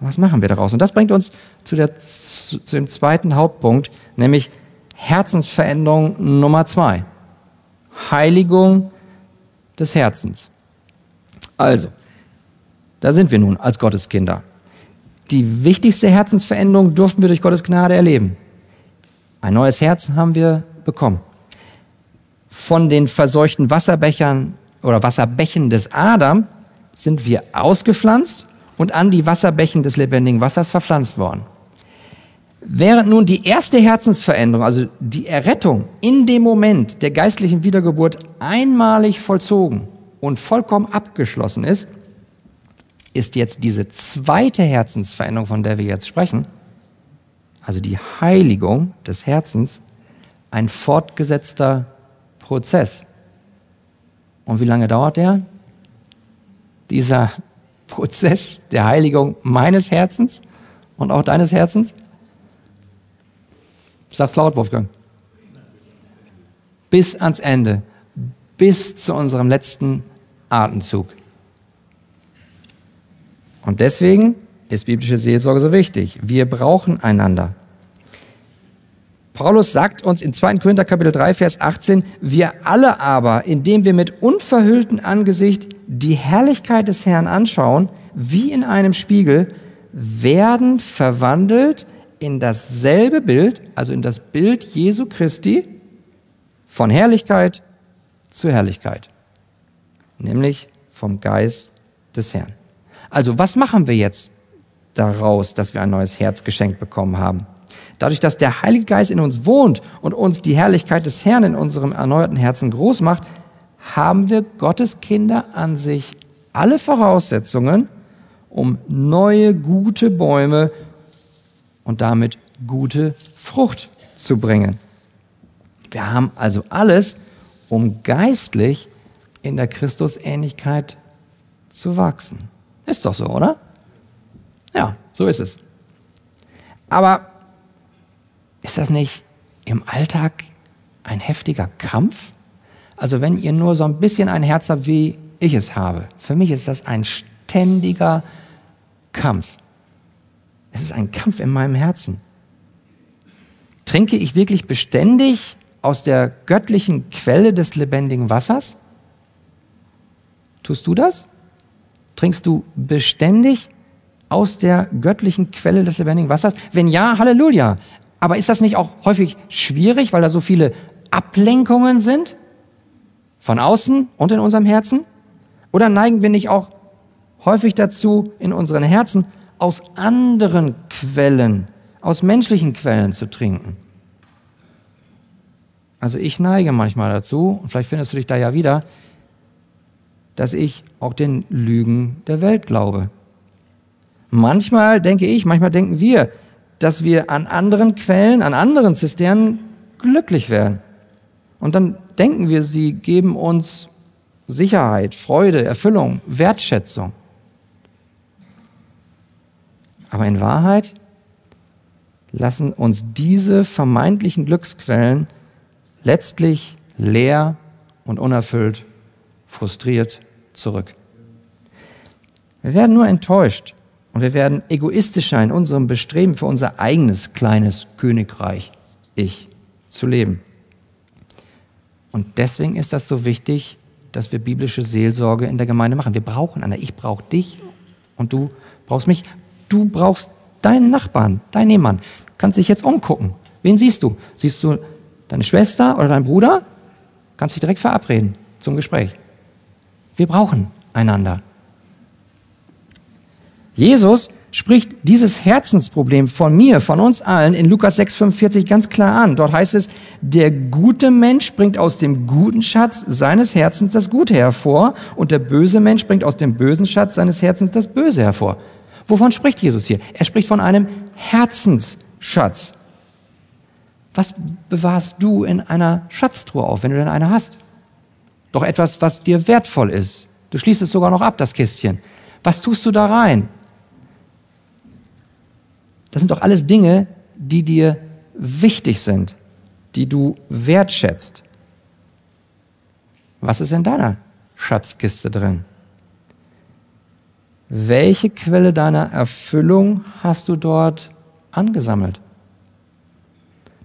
was machen wir daraus? Und das bringt uns zu, der, zu, dem zweiten Hauptpunkt, nämlich Herzensveränderung Nummer zwei. Heiligung des Herzens. Also, da sind wir nun als Gotteskinder. Die wichtigste Herzensveränderung durften wir durch Gottes Gnade erleben. Ein neues Herz haben wir bekommen. Von den verseuchten Wasserbechern oder Wasserbächen des Adam sind wir ausgepflanzt und an die Wasserbächen des lebendigen Wassers verpflanzt worden. Während nun die erste Herzensveränderung, also die Errettung in dem Moment der geistlichen Wiedergeburt einmalig vollzogen und vollkommen abgeschlossen ist, ist jetzt diese zweite Herzensveränderung, von der wir jetzt sprechen, also die Heiligung des Herzens, ein fortgesetzter Prozess. Und wie lange dauert der? Dieser Prozess der Heiligung meines Herzens und auch deines Herzens? Sag's laut, Wolfgang. Bis ans Ende. Bis zu unserem letzten Atemzug. Und deswegen ist biblische Seelsorge so wichtig. Wir brauchen einander. Paulus sagt uns in 2. Korinther Kapitel 3, Vers 18, wir alle aber, indem wir mit unverhülltem Angesicht die Herrlichkeit des Herrn anschauen, wie in einem Spiegel, werden verwandelt in dasselbe Bild, also in das Bild Jesu Christi, von Herrlichkeit zu Herrlichkeit, nämlich vom Geist des Herrn. Also was machen wir jetzt daraus, dass wir ein neues Herz geschenkt bekommen haben? Dadurch, dass der Heilige Geist in uns wohnt und uns die Herrlichkeit des Herrn in unserem erneuerten Herzen groß macht, haben wir Gottes Kinder an sich alle Voraussetzungen, um neue gute Bäume und damit gute Frucht zu bringen. Wir haben also alles, um geistlich in der Christusähnlichkeit zu wachsen. Ist doch so, oder? Ja, so ist es. Aber ist das nicht im Alltag ein heftiger Kampf? Also wenn ihr nur so ein bisschen ein Herz habt, wie ich es habe, für mich ist das ein ständiger Kampf. Es ist ein Kampf in meinem Herzen. Trinke ich wirklich beständig aus der göttlichen Quelle des lebendigen Wassers? Tust du das? Trinkst du beständig aus der göttlichen Quelle des lebendigen Wassers? Wenn ja, Halleluja. Aber ist das nicht auch häufig schwierig, weil da so viele Ablenkungen sind? Von außen und in unserem Herzen? Oder neigen wir nicht auch häufig dazu, in unseren Herzen aus anderen Quellen, aus menschlichen Quellen zu trinken? Also ich neige manchmal dazu, und vielleicht findest du dich da ja wieder, dass ich auch den Lügen der Welt glaube. Manchmal denke ich, manchmal denken wir, dass wir an anderen Quellen, an anderen Zisternen glücklich werden. Und dann denken wir, sie geben uns Sicherheit, Freude, Erfüllung, Wertschätzung. Aber in Wahrheit lassen uns diese vermeintlichen Glücksquellen letztlich leer und unerfüllt, frustriert zurück. Wir werden nur enttäuscht und wir werden egoistischer in unserem Bestreben für unser eigenes kleines Königreich, ich, zu leben. Und deswegen ist das so wichtig, dass wir biblische Seelsorge in der Gemeinde machen. Wir brauchen eine. Ich brauche dich und du brauchst mich. Du brauchst deinen Nachbarn, deinen Nebenmann. Du kannst dich jetzt umgucken. Wen siehst du? Siehst du deine Schwester oder deinen Bruder? Kannst dich direkt verabreden zum Gespräch. Wir brauchen einander. Jesus spricht dieses Herzensproblem von mir, von uns allen in Lukas 6,45 ganz klar an. Dort heißt es, der gute Mensch bringt aus dem guten Schatz seines Herzens das Gute hervor und der böse Mensch bringt aus dem bösen Schatz seines Herzens das Böse hervor. Wovon spricht Jesus hier? Er spricht von einem Herzensschatz. Was bewahrst du in einer Schatztruhe auf, wenn du denn eine hast? Doch etwas, was dir wertvoll ist. Du schließt es sogar noch ab, das Kistchen. Was tust du da rein? Das sind doch alles Dinge, die dir wichtig sind, die du wertschätzt. Was ist in deiner Schatzkiste drin? Welche Quelle deiner Erfüllung hast du dort angesammelt?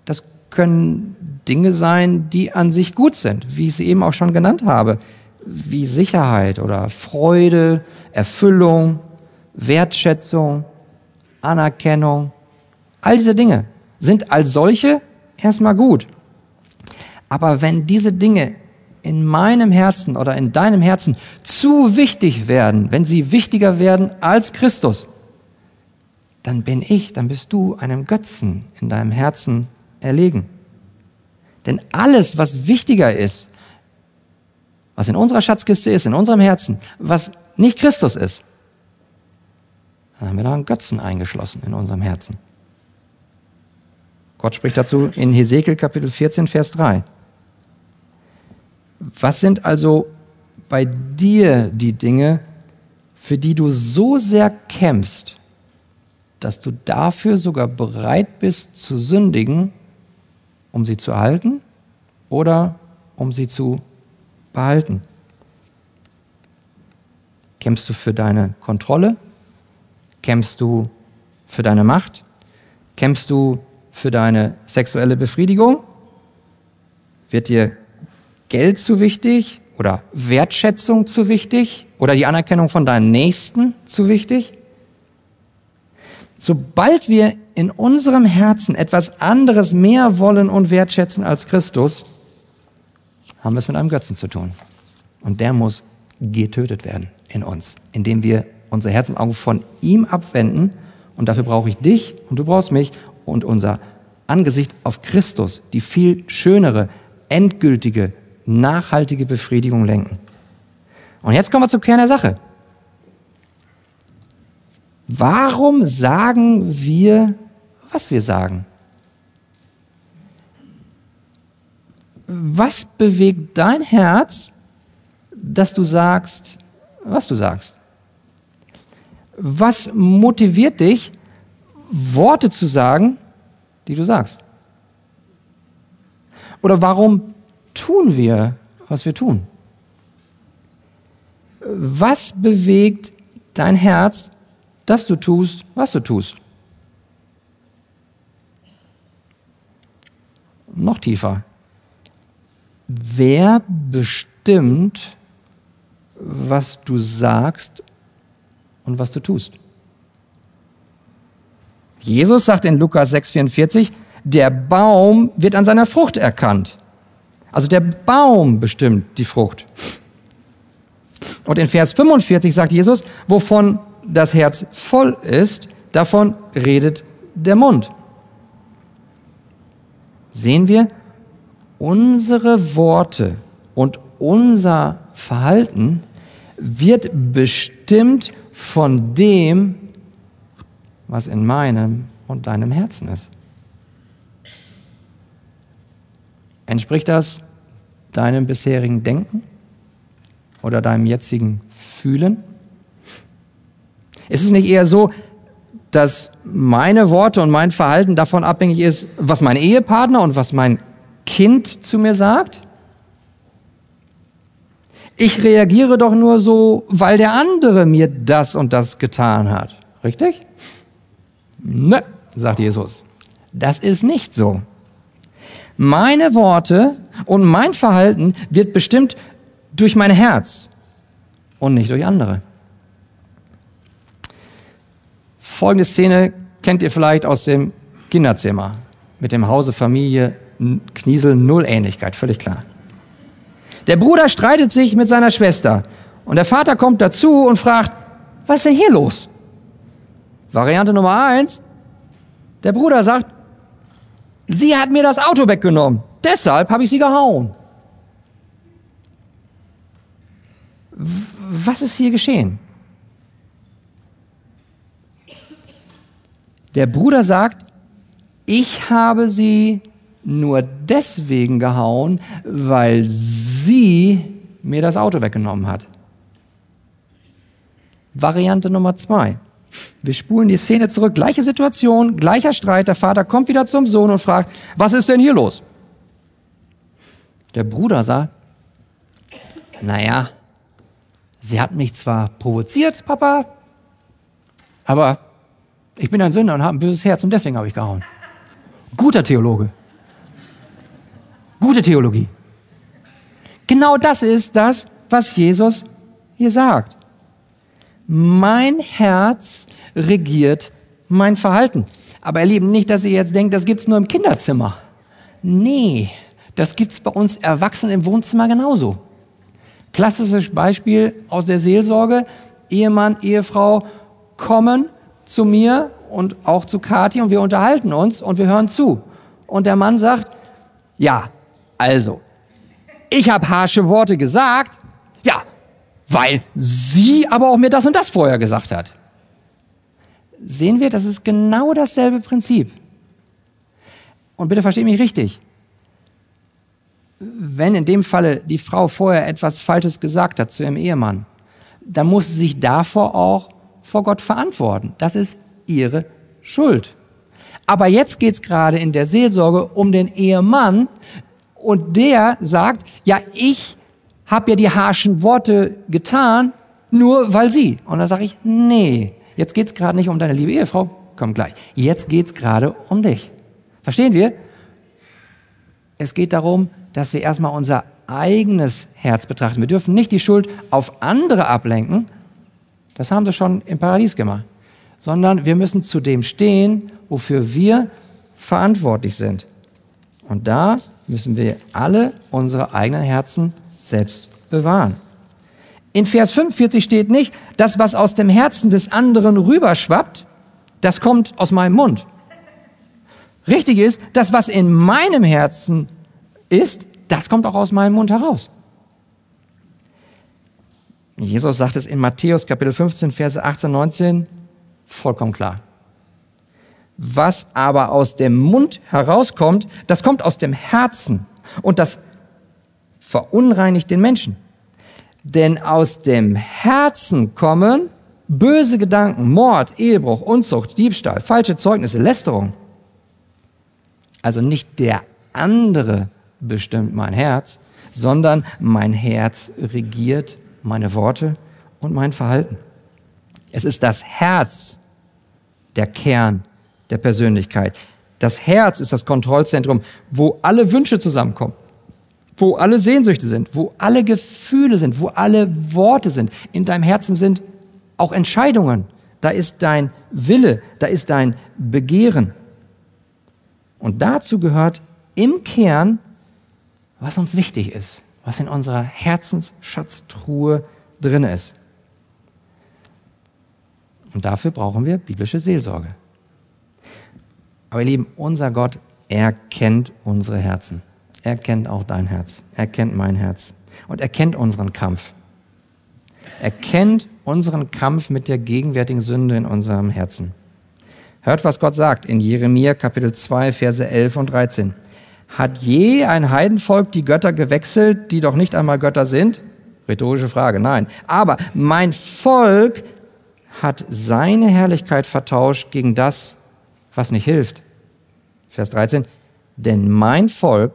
Das können Dinge sein, die an sich gut sind, wie ich sie eben auch schon genannt habe, wie Sicherheit oder Freude, Erfüllung, Wertschätzung, Anerkennung. All diese Dinge sind als solche erstmal gut. Aber wenn diese Dinge in meinem Herzen oder in deinem Herzen zu wichtig werden, wenn sie wichtiger werden als Christus, dann bin ich, dann bist du einem Götzen in deinem Herzen erlegen. Denn alles, was wichtiger ist, was in unserer Schatzkiste ist, in unserem Herzen, was nicht Christus ist, dann haben wir da einen Götzen eingeschlossen in unserem Herzen. Gott spricht dazu in Hesekiel Kapitel 14, Vers 3. Was sind also bei dir die Dinge, für die du so sehr kämpfst, dass du dafür sogar bereit bist zu sündigen, um sie zu erhalten oder um sie zu behalten? Kämpfst du für deine Kontrolle? Kämpfst du für deine Macht? Kämpfst du für deine sexuelle Befriedigung? Wird dir Geld zu wichtig oder Wertschätzung zu wichtig oder die Anerkennung von deinen Nächsten zu wichtig? Sobald wir in unserem Herzen etwas anderes mehr wollen und wertschätzen als Christus, haben wir es mit einem Götzen zu tun. Und der muss getötet werden in uns, indem wir unsere Herzensaugen von ihm abwenden. Und dafür brauche ich dich und du brauchst mich und unser Angesicht auf Christus, die viel schönere, endgültige, nachhaltige Befriedigung lenken. Und jetzt kommen wir zum Kern der Sache. Warum sagen wir, was wir sagen? Was bewegt dein Herz, dass du sagst, was du sagst? Was motiviert dich, Worte zu sagen, die du sagst? Oder warum tun wir, was wir tun? Was bewegt dein Herz, dass du tust, was du tust. Noch tiefer. Wer bestimmt, was du sagst und was du tust? Jesus sagt in Lukas 6,44, der Baum wird an seiner Frucht erkannt. Also der Baum bestimmt die Frucht. Und in Vers 45 sagt Jesus, wovon das Herz voll ist, davon redet der Mund. Sehen wir, unsere Worte und unser Verhalten wird bestimmt von dem, was in meinem und deinem Herzen ist. Entspricht das deinem bisherigen Denken oder deinem jetzigen Fühlen? Ist es nicht eher so, dass meine Worte und mein Verhalten davon abhängig ist, was mein Ehepartner und was mein Kind zu mir sagt? Ich reagiere doch nur so, weil der andere mir das und das getan hat. Richtig? Ne, sagt Jesus. Das ist nicht so. Meine Worte und mein Verhalten wird bestimmt durch mein Herz und nicht durch andere. Folgende Szene kennt ihr vielleicht aus dem Kinderzimmer mit dem Hause Familie Kniesel null Ähnlichkeit, völlig klar. Der Bruder streitet sich mit seiner Schwester und der Vater kommt dazu und fragt, was ist denn hier los? Variante Nummer eins, der Bruder sagt, sie hat mir das Auto weggenommen, deshalb habe ich sie gehauen. Was ist hier geschehen? Der Bruder sagt, ich habe sie nur deswegen gehauen, weil sie mir das Auto weggenommen hat. Variante Nummer zwei. Wir spulen die Szene zurück. Gleiche Situation, gleicher Streit. Der Vater kommt wieder zum Sohn und fragt, was ist denn hier los? Der Bruder sagt, naja, sie hat mich zwar provoziert, Papa, aber ich bin ein Sünder und habe ein böses Herz und deswegen habe ich gehauen. Guter Theologe. Gute Theologie. Genau das ist das, was Jesus hier sagt. Mein Herz regiert mein Verhalten. Aber ihr Lieben, nicht, dass ihr jetzt denkt, das gibt's nur im Kinderzimmer. Nee, das gibt's bei uns Erwachsenen im Wohnzimmer genauso. Klassisches Beispiel aus der Seelsorge. Ehemann, Ehefrau kommen zu mir und auch zu Kathi und wir unterhalten uns und wir hören zu. Und der Mann sagt, ja, also, ich habe harsche Worte gesagt, ja, weil sie aber auch mir das und das vorher gesagt hat. Sehen wir, das ist genau dasselbe Prinzip. Und bitte versteht mich richtig. Wenn in dem Falle die Frau vorher etwas Falsches gesagt hat zu ihrem Ehemann, dann muss sie sich davor auch vor Gott verantworten. Das ist ihre Schuld. Aber jetzt geht's gerade in der Seelsorge um den Ehemann und der sagt, ja, ich habe ja die harschen Worte getan, nur weil sie. Und da sage ich, nee, Jetzt geht es gerade nicht um deine liebe Ehefrau, komm gleich. Jetzt geht es gerade um dich. Verstehen wir? Es geht darum, dass wir erstmal unser eigenes Herz betrachten. Wir dürfen nicht die Schuld auf andere ablenken. Das haben sie schon im Paradies gemacht. Sondern wir müssen zu dem stehen, wofür wir verantwortlich sind. Und da müssen wir alle unsere eigenen Herzen selbst bewahren. In Vers 45 steht nicht, das, was aus dem Herzen des anderen rüberschwappt, das kommt aus meinem Mund. Richtig ist, das, was in meinem Herzen ist, das kommt auch aus meinem Mund heraus. Jesus sagt es in Matthäus Kapitel 15, Verse 18, 19 vollkommen klar. Was aber aus dem Mund herauskommt, das kommt aus dem Herzen und das verunreinigt den Menschen. Denn aus dem Herzen kommen böse Gedanken, Mord, Ehebruch, Unzucht, Diebstahl, falsche Zeugnisse, Lästerung. Also nicht der andere bestimmt mein Herz, sondern mein Herz regiert meine Worte und mein Verhalten. Es ist das Herz der Kern der Persönlichkeit. Das Herz ist das Kontrollzentrum, wo alle Wünsche zusammenkommen, wo alle Sehnsüchte sind, wo alle Gefühle sind, wo alle Worte sind. In deinem Herzen sind auch Entscheidungen. Da ist dein Wille, da ist dein Begehren. Und dazu gehört im Kern, was uns wichtig ist, was in unserer Herzensschatztruhe drin ist. Und dafür brauchen wir biblische Seelsorge. Aber ihr Lieben, unser Gott, er kennt unsere Herzen. Er kennt auch dein Herz. Er kennt mein Herz. Und er kennt unseren Kampf. Er kennt unseren Kampf mit der gegenwärtigen Sünde in unserem Herzen. Hört, was Gott sagt in Jeremia Kapitel 2, Verse 11 und 13. Hat je ein Heidenvolk die Götter gewechselt, die doch nicht einmal Götter sind? Rhetorische Frage, nein. Aber mein Volk hat seine Herrlichkeit vertauscht gegen das, was nicht hilft. Vers 13, denn mein Volk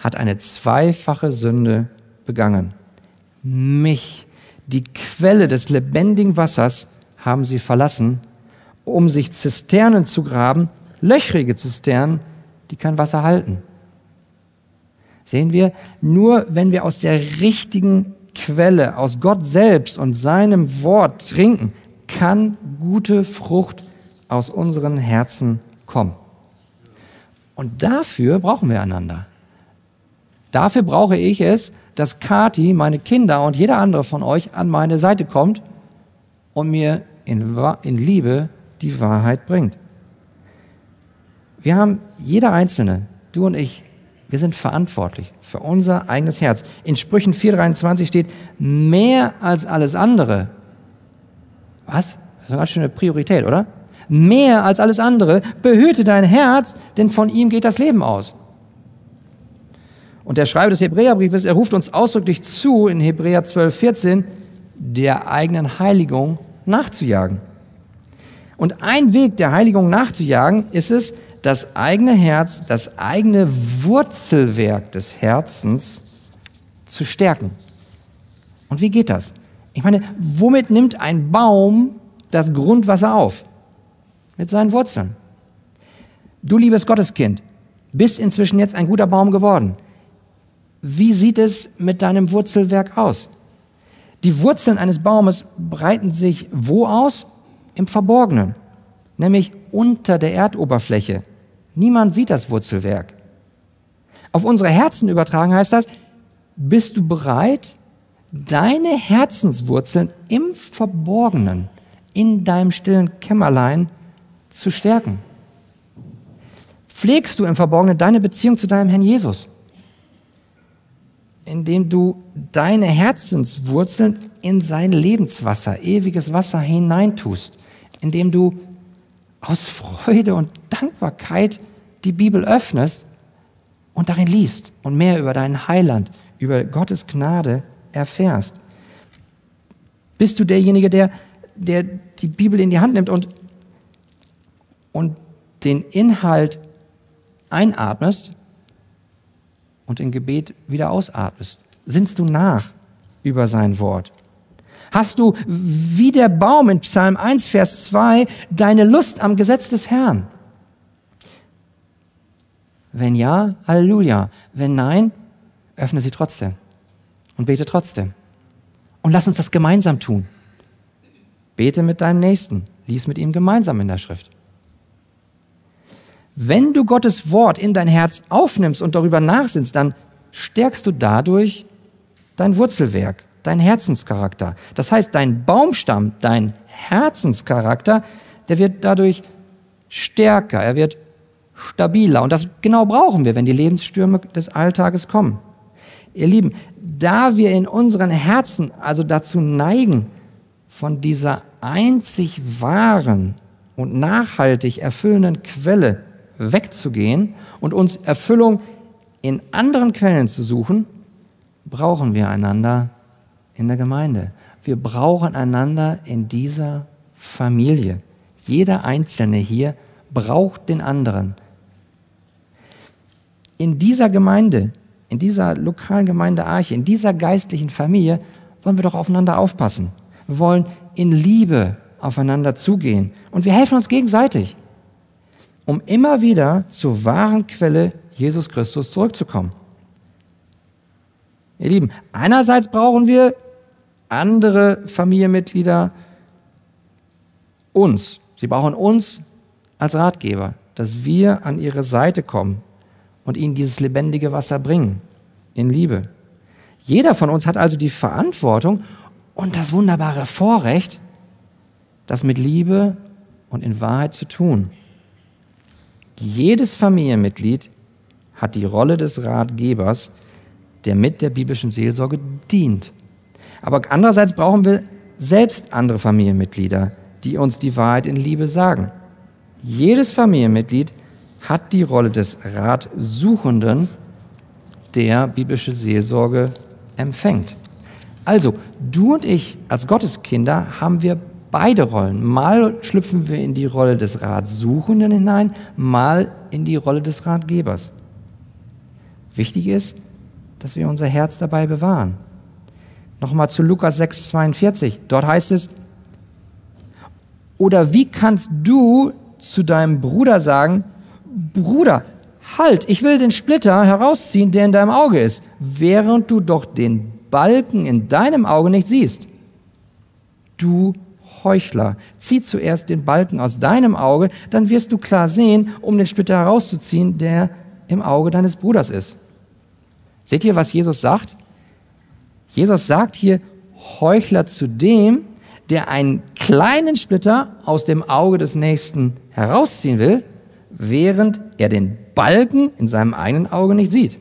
hat eine zweifache Sünde begangen. Mich, die Quelle des lebendigen Wassers, haben sie verlassen, um sich Zisternen zu graben, löchrige Zisternen, die kein Wasser halten. Sehen wir, nur wenn wir aus der richtigen Quelle, aus Gott selbst und seinem Wort trinken, kann gute Frucht aus unseren Herzen kommen. Und dafür brauchen wir einander. Dafür brauche ich es, dass Kati, meine Kinder und jeder andere von euch an meine Seite kommt und mir in, in Liebe die Wahrheit bringt. Wir haben, jeder Einzelne, du und ich, wir sind verantwortlich für unser eigenes Herz. In Sprüchen 4,23 steht, mehr als alles andere. Was? Das ist eine ganz schöne Priorität, oder? Mehr als alles andere, behüte dein Herz, denn von ihm geht das Leben aus. Und der Schreiber des Hebräerbriefes, er ruft uns ausdrücklich zu, in Hebräer 12, 14, der eigenen Heiligung nachzujagen. Und ein Weg der Heiligung nachzujagen ist es, das eigene Herz, das eigene Wurzelwerk des Herzens zu stärken. Und wie geht das? Ich meine, womit nimmt ein Baum das Grundwasser auf? Mit seinen Wurzeln. Du, liebes Gotteskind, bist inzwischen jetzt ein guter Baum geworden. Wie sieht es mit deinem Wurzelwerk aus? Die Wurzeln eines Baumes breiten sich wo aus? Im Verborgenen, nämlich unter der Erdoberfläche. Niemand sieht das Wurzelwerk. Auf unsere Herzen übertragen heißt das, bist du bereit, deine Herzenswurzeln im Verborgenen, in deinem stillen Kämmerlein zu stärken? Pflegst du im Verborgenen deine Beziehung zu deinem Herrn Jesus? Indem du deine Herzenswurzeln in sein Lebenswasser, ewiges Wasser hineintust, indem du aus Freude und Dankbarkeit die Bibel öffnest und darin liest und mehr über deinen Heiland, über Gottes Gnade erfährst. Bist du derjenige, der, der die Bibel in die Hand nimmt und und den Inhalt einatmest und in Gebet wieder ausatmest? Sinnst du nach über sein Wort? Hast du wie der Baum in Psalm 1, Vers 2 deine Lust am Gesetz des Herrn? Wenn ja, Halleluja. Wenn nein, öffne sie trotzdem und bete trotzdem. Und lass uns das gemeinsam tun. Bete mit deinem Nächsten, lies mit ihm gemeinsam in der Schrift. Wenn du Gottes Wort in dein Herz aufnimmst und darüber nachsinnst, dann stärkst du dadurch dein Wurzelwerk, dein Herzenscharakter. Das heißt, dein Baumstamm, dein Herzenscharakter, der wird dadurch stärker, er wird stabiler. Und das genau brauchen wir, wenn die Lebensstürme des Alltages kommen. Ihr Lieben, da wir in unseren Herzen also dazu neigen, von dieser einzig wahren und nachhaltig erfüllenden Quelle wegzugehen und uns Erfüllung in anderen Quellen zu suchen, brauchen wir einander in der Gemeinde. Wir brauchen einander in dieser Familie. Jeder Einzelne hier braucht den anderen. In dieser Gemeinde, in dieser lokalen Gemeinde Arche, in dieser geistlichen Familie wollen wir doch aufeinander aufpassen. Wir wollen in Liebe aufeinander zugehen und wir helfen uns gegenseitig, um immer wieder zur wahren Quelle Jesus Christus zurückzukommen. Ihr Lieben, einerseits brauchen wir andere Familienmitglieder uns. Sie brauchen uns als Ratgeber, dass wir an ihre Seite kommen und ihnen dieses lebendige Wasser bringen in Liebe. Jeder von uns hat also die Verantwortung und das wunderbare Vorrecht, das mit Liebe und in Wahrheit zu tun. Jedes Familienmitglied hat die Rolle des Ratgebers, der mit der biblischen Seelsorge dient. Aber andererseits brauchen wir selbst andere Familienmitglieder, die uns die Wahrheit in Liebe sagen. Jedes Familienmitglied hat die Rolle des Ratsuchenden, der biblische Seelsorge empfängt. Also, du und ich als Gotteskinder haben wir beide Rollen. Mal schlüpfen wir in die Rolle des Ratsuchenden hinein, mal in die Rolle des Ratgebers. Wichtig ist, dass wir unser Herz dabei bewahren. Nochmal zu Lukas 6, 42. Dort heißt es, oder wie kannst du zu deinem Bruder sagen, Bruder, halt, ich will den Splitter herausziehen, der in deinem Auge ist, während du doch den Balken in deinem Auge nicht siehst. Du Heuchler, zieh zuerst den Balken aus deinem Auge, dann wirst du klar sehen, um den Splitter herauszuziehen, der im Auge deines Bruders ist. Seht ihr, was Jesus sagt? Jesus sagt hier Heuchler zu dem, der einen kleinen Splitter aus dem Auge des Nächsten herausziehen will, während er den Balken in seinem eigenen Auge nicht sieht.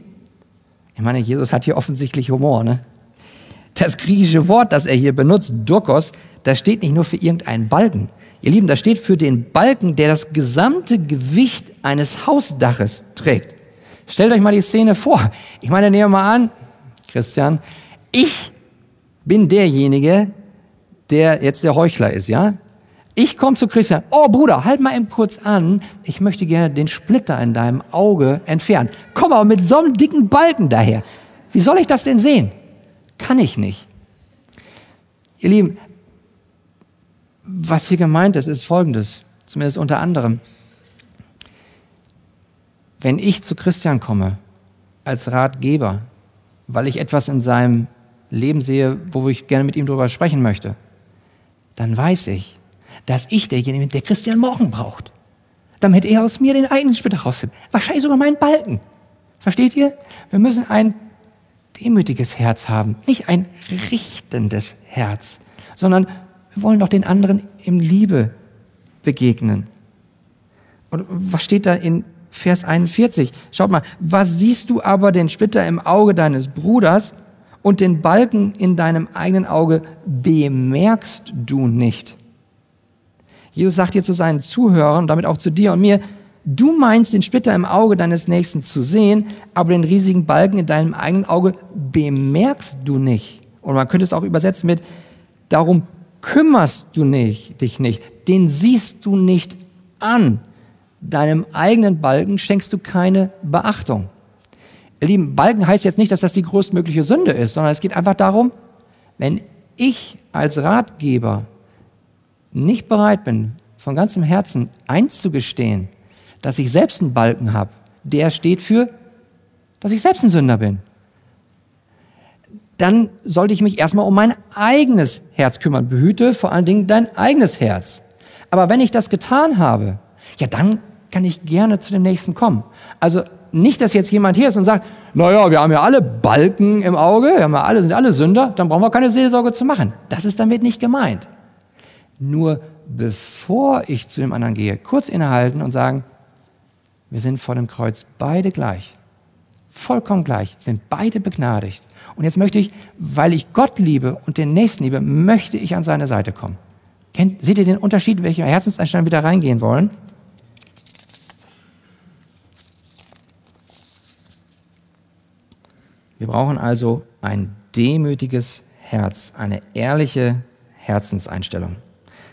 Ich meine, Jesus hat hier offensichtlich Humor, ne? Das griechische Wort, das er hier benutzt, Dokos, das steht nicht nur für irgendeinen Balken. Ihr Lieben, das steht für den Balken, der das gesamte Gewicht eines Hausdaches trägt. Stellt euch mal die Szene vor. Ich meine, nehmen wir mal an, Christian, ich bin derjenige, der jetzt der Heuchler ist, ja? Ich komme zu Christian. Oh Bruder, halt mal eben kurz an. Ich möchte gerne den Splitter in deinem Auge entfernen. Komm aber mit so einem dicken Balken daher. Wie soll ich das denn sehen? Kann ich nicht. Ihr Lieben, was hier gemeint ist, ist Folgendes, zumindest unter anderem. Wenn ich zu Christian komme als Ratgeber, weil ich etwas in seinem Leben sehe, wo ich gerne mit ihm darüber sprechen möchte, dann weiß ich, dass ich derjenige bin, der Christian morgen braucht, damit er aus mir den eigenen Splitter rausfindet. Wahrscheinlich sogar meinen Balken. Versteht ihr? Wir müssen ein demütiges Herz haben, nicht ein richtendes Herz, sondern wir wollen doch den anderen im Liebe begegnen. Und was steht da in Vers 41? Schaut mal, was siehst du aber den Splitter im Auge deines Bruders und den Balken in deinem eigenen Auge bemerkst du nicht? Jesus sagt hier zu seinen Zuhörern, damit auch zu dir und mir, Du meinst den Splitter im Auge deines Nächsten zu sehen, aber den riesigen Balken in deinem eigenen Auge bemerkst du nicht. Und man könnte es auch übersetzen mit, darum kümmerst du nicht, dich nicht, den siehst du nicht an. Deinem eigenen Balken schenkst du keine Beachtung. Ihr Lieben, Balken heißt jetzt nicht, dass das die größtmögliche Sünde ist, sondern es geht einfach darum, wenn ich als Ratgeber nicht bereit bin, von ganzem Herzen einzugestehen, dass ich selbst einen Balken habe, der steht für, dass ich selbst ein Sünder bin, dann sollte ich mich erstmal um mein eigenes Herz kümmern. Behüte vor allen Dingen dein eigenes Herz. Aber wenn ich das getan habe, ja, dann kann ich gerne zu dem nächsten kommen. Also nicht, dass jetzt jemand hier ist und sagt, naja, wir haben ja alle Balken im Auge, wir haben ja alle, sind alle Sünder, dann brauchen wir keine Seelsorge zu machen. Das ist damit nicht gemeint. Nur bevor ich zu dem anderen gehe, kurz innehalten und sagen, wir sind vor dem Kreuz beide gleich. Vollkommen gleich. Sind beide begnadigt. Und jetzt möchte ich, weil ich Gott liebe und den Nächsten liebe, möchte ich an seine Seite kommen. Kennt, seht ihr den Unterschied, welche Herzenseinstellung wir da reingehen wollen? Wir brauchen also ein demütiges Herz, eine ehrliche Herzenseinstellung.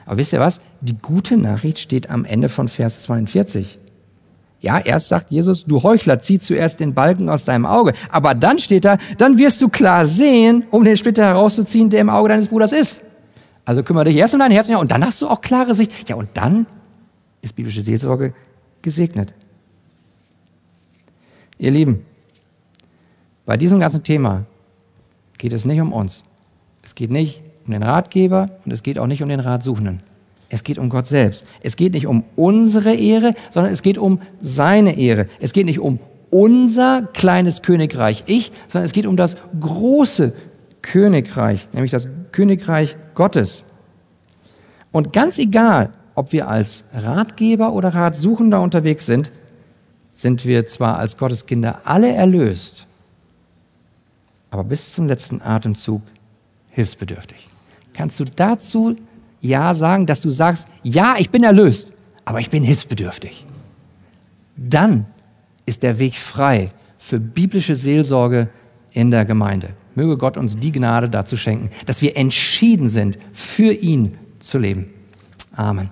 Aber wisst ihr was? Die gute Nachricht steht am Ende von Vers 42. Ja, erst sagt Jesus, du Heuchler, zieh zuerst den Balken aus deinem Auge. Aber dann steht da, dann wirst du klar sehen, um den Splitter herauszuziehen, der im Auge deines Bruders ist. Also kümmere dich erst um dein Herz und dann hast du auch klare Sicht. Ja, und dann ist biblische Seelsorge gesegnet. Ihr Lieben, bei diesem ganzen Thema geht es nicht um uns. Es geht nicht um den Ratgeber und es geht auch nicht um den Ratsuchenden. Es geht um Gott selbst. Es geht nicht um unsere Ehre, sondern es geht um seine Ehre. Es geht nicht um unser kleines Königreich Ich, sondern es geht um das große Königreich, nämlich das Königreich Gottes. Und ganz egal, ob wir als Ratgeber oder Ratsuchender unterwegs sind, sind wir zwar als Gottes Kinder alle erlöst, aber bis zum letzten Atemzug hilfsbedürftig. Kannst du dazu ja sagen, dass du sagst, ja, ich bin erlöst, aber ich bin hilfsbedürftig. Dann ist der Weg frei für biblische Seelsorge in der Gemeinde. Möge Gott uns die Gnade dazu schenken, dass wir entschieden sind, für ihn zu leben. Amen.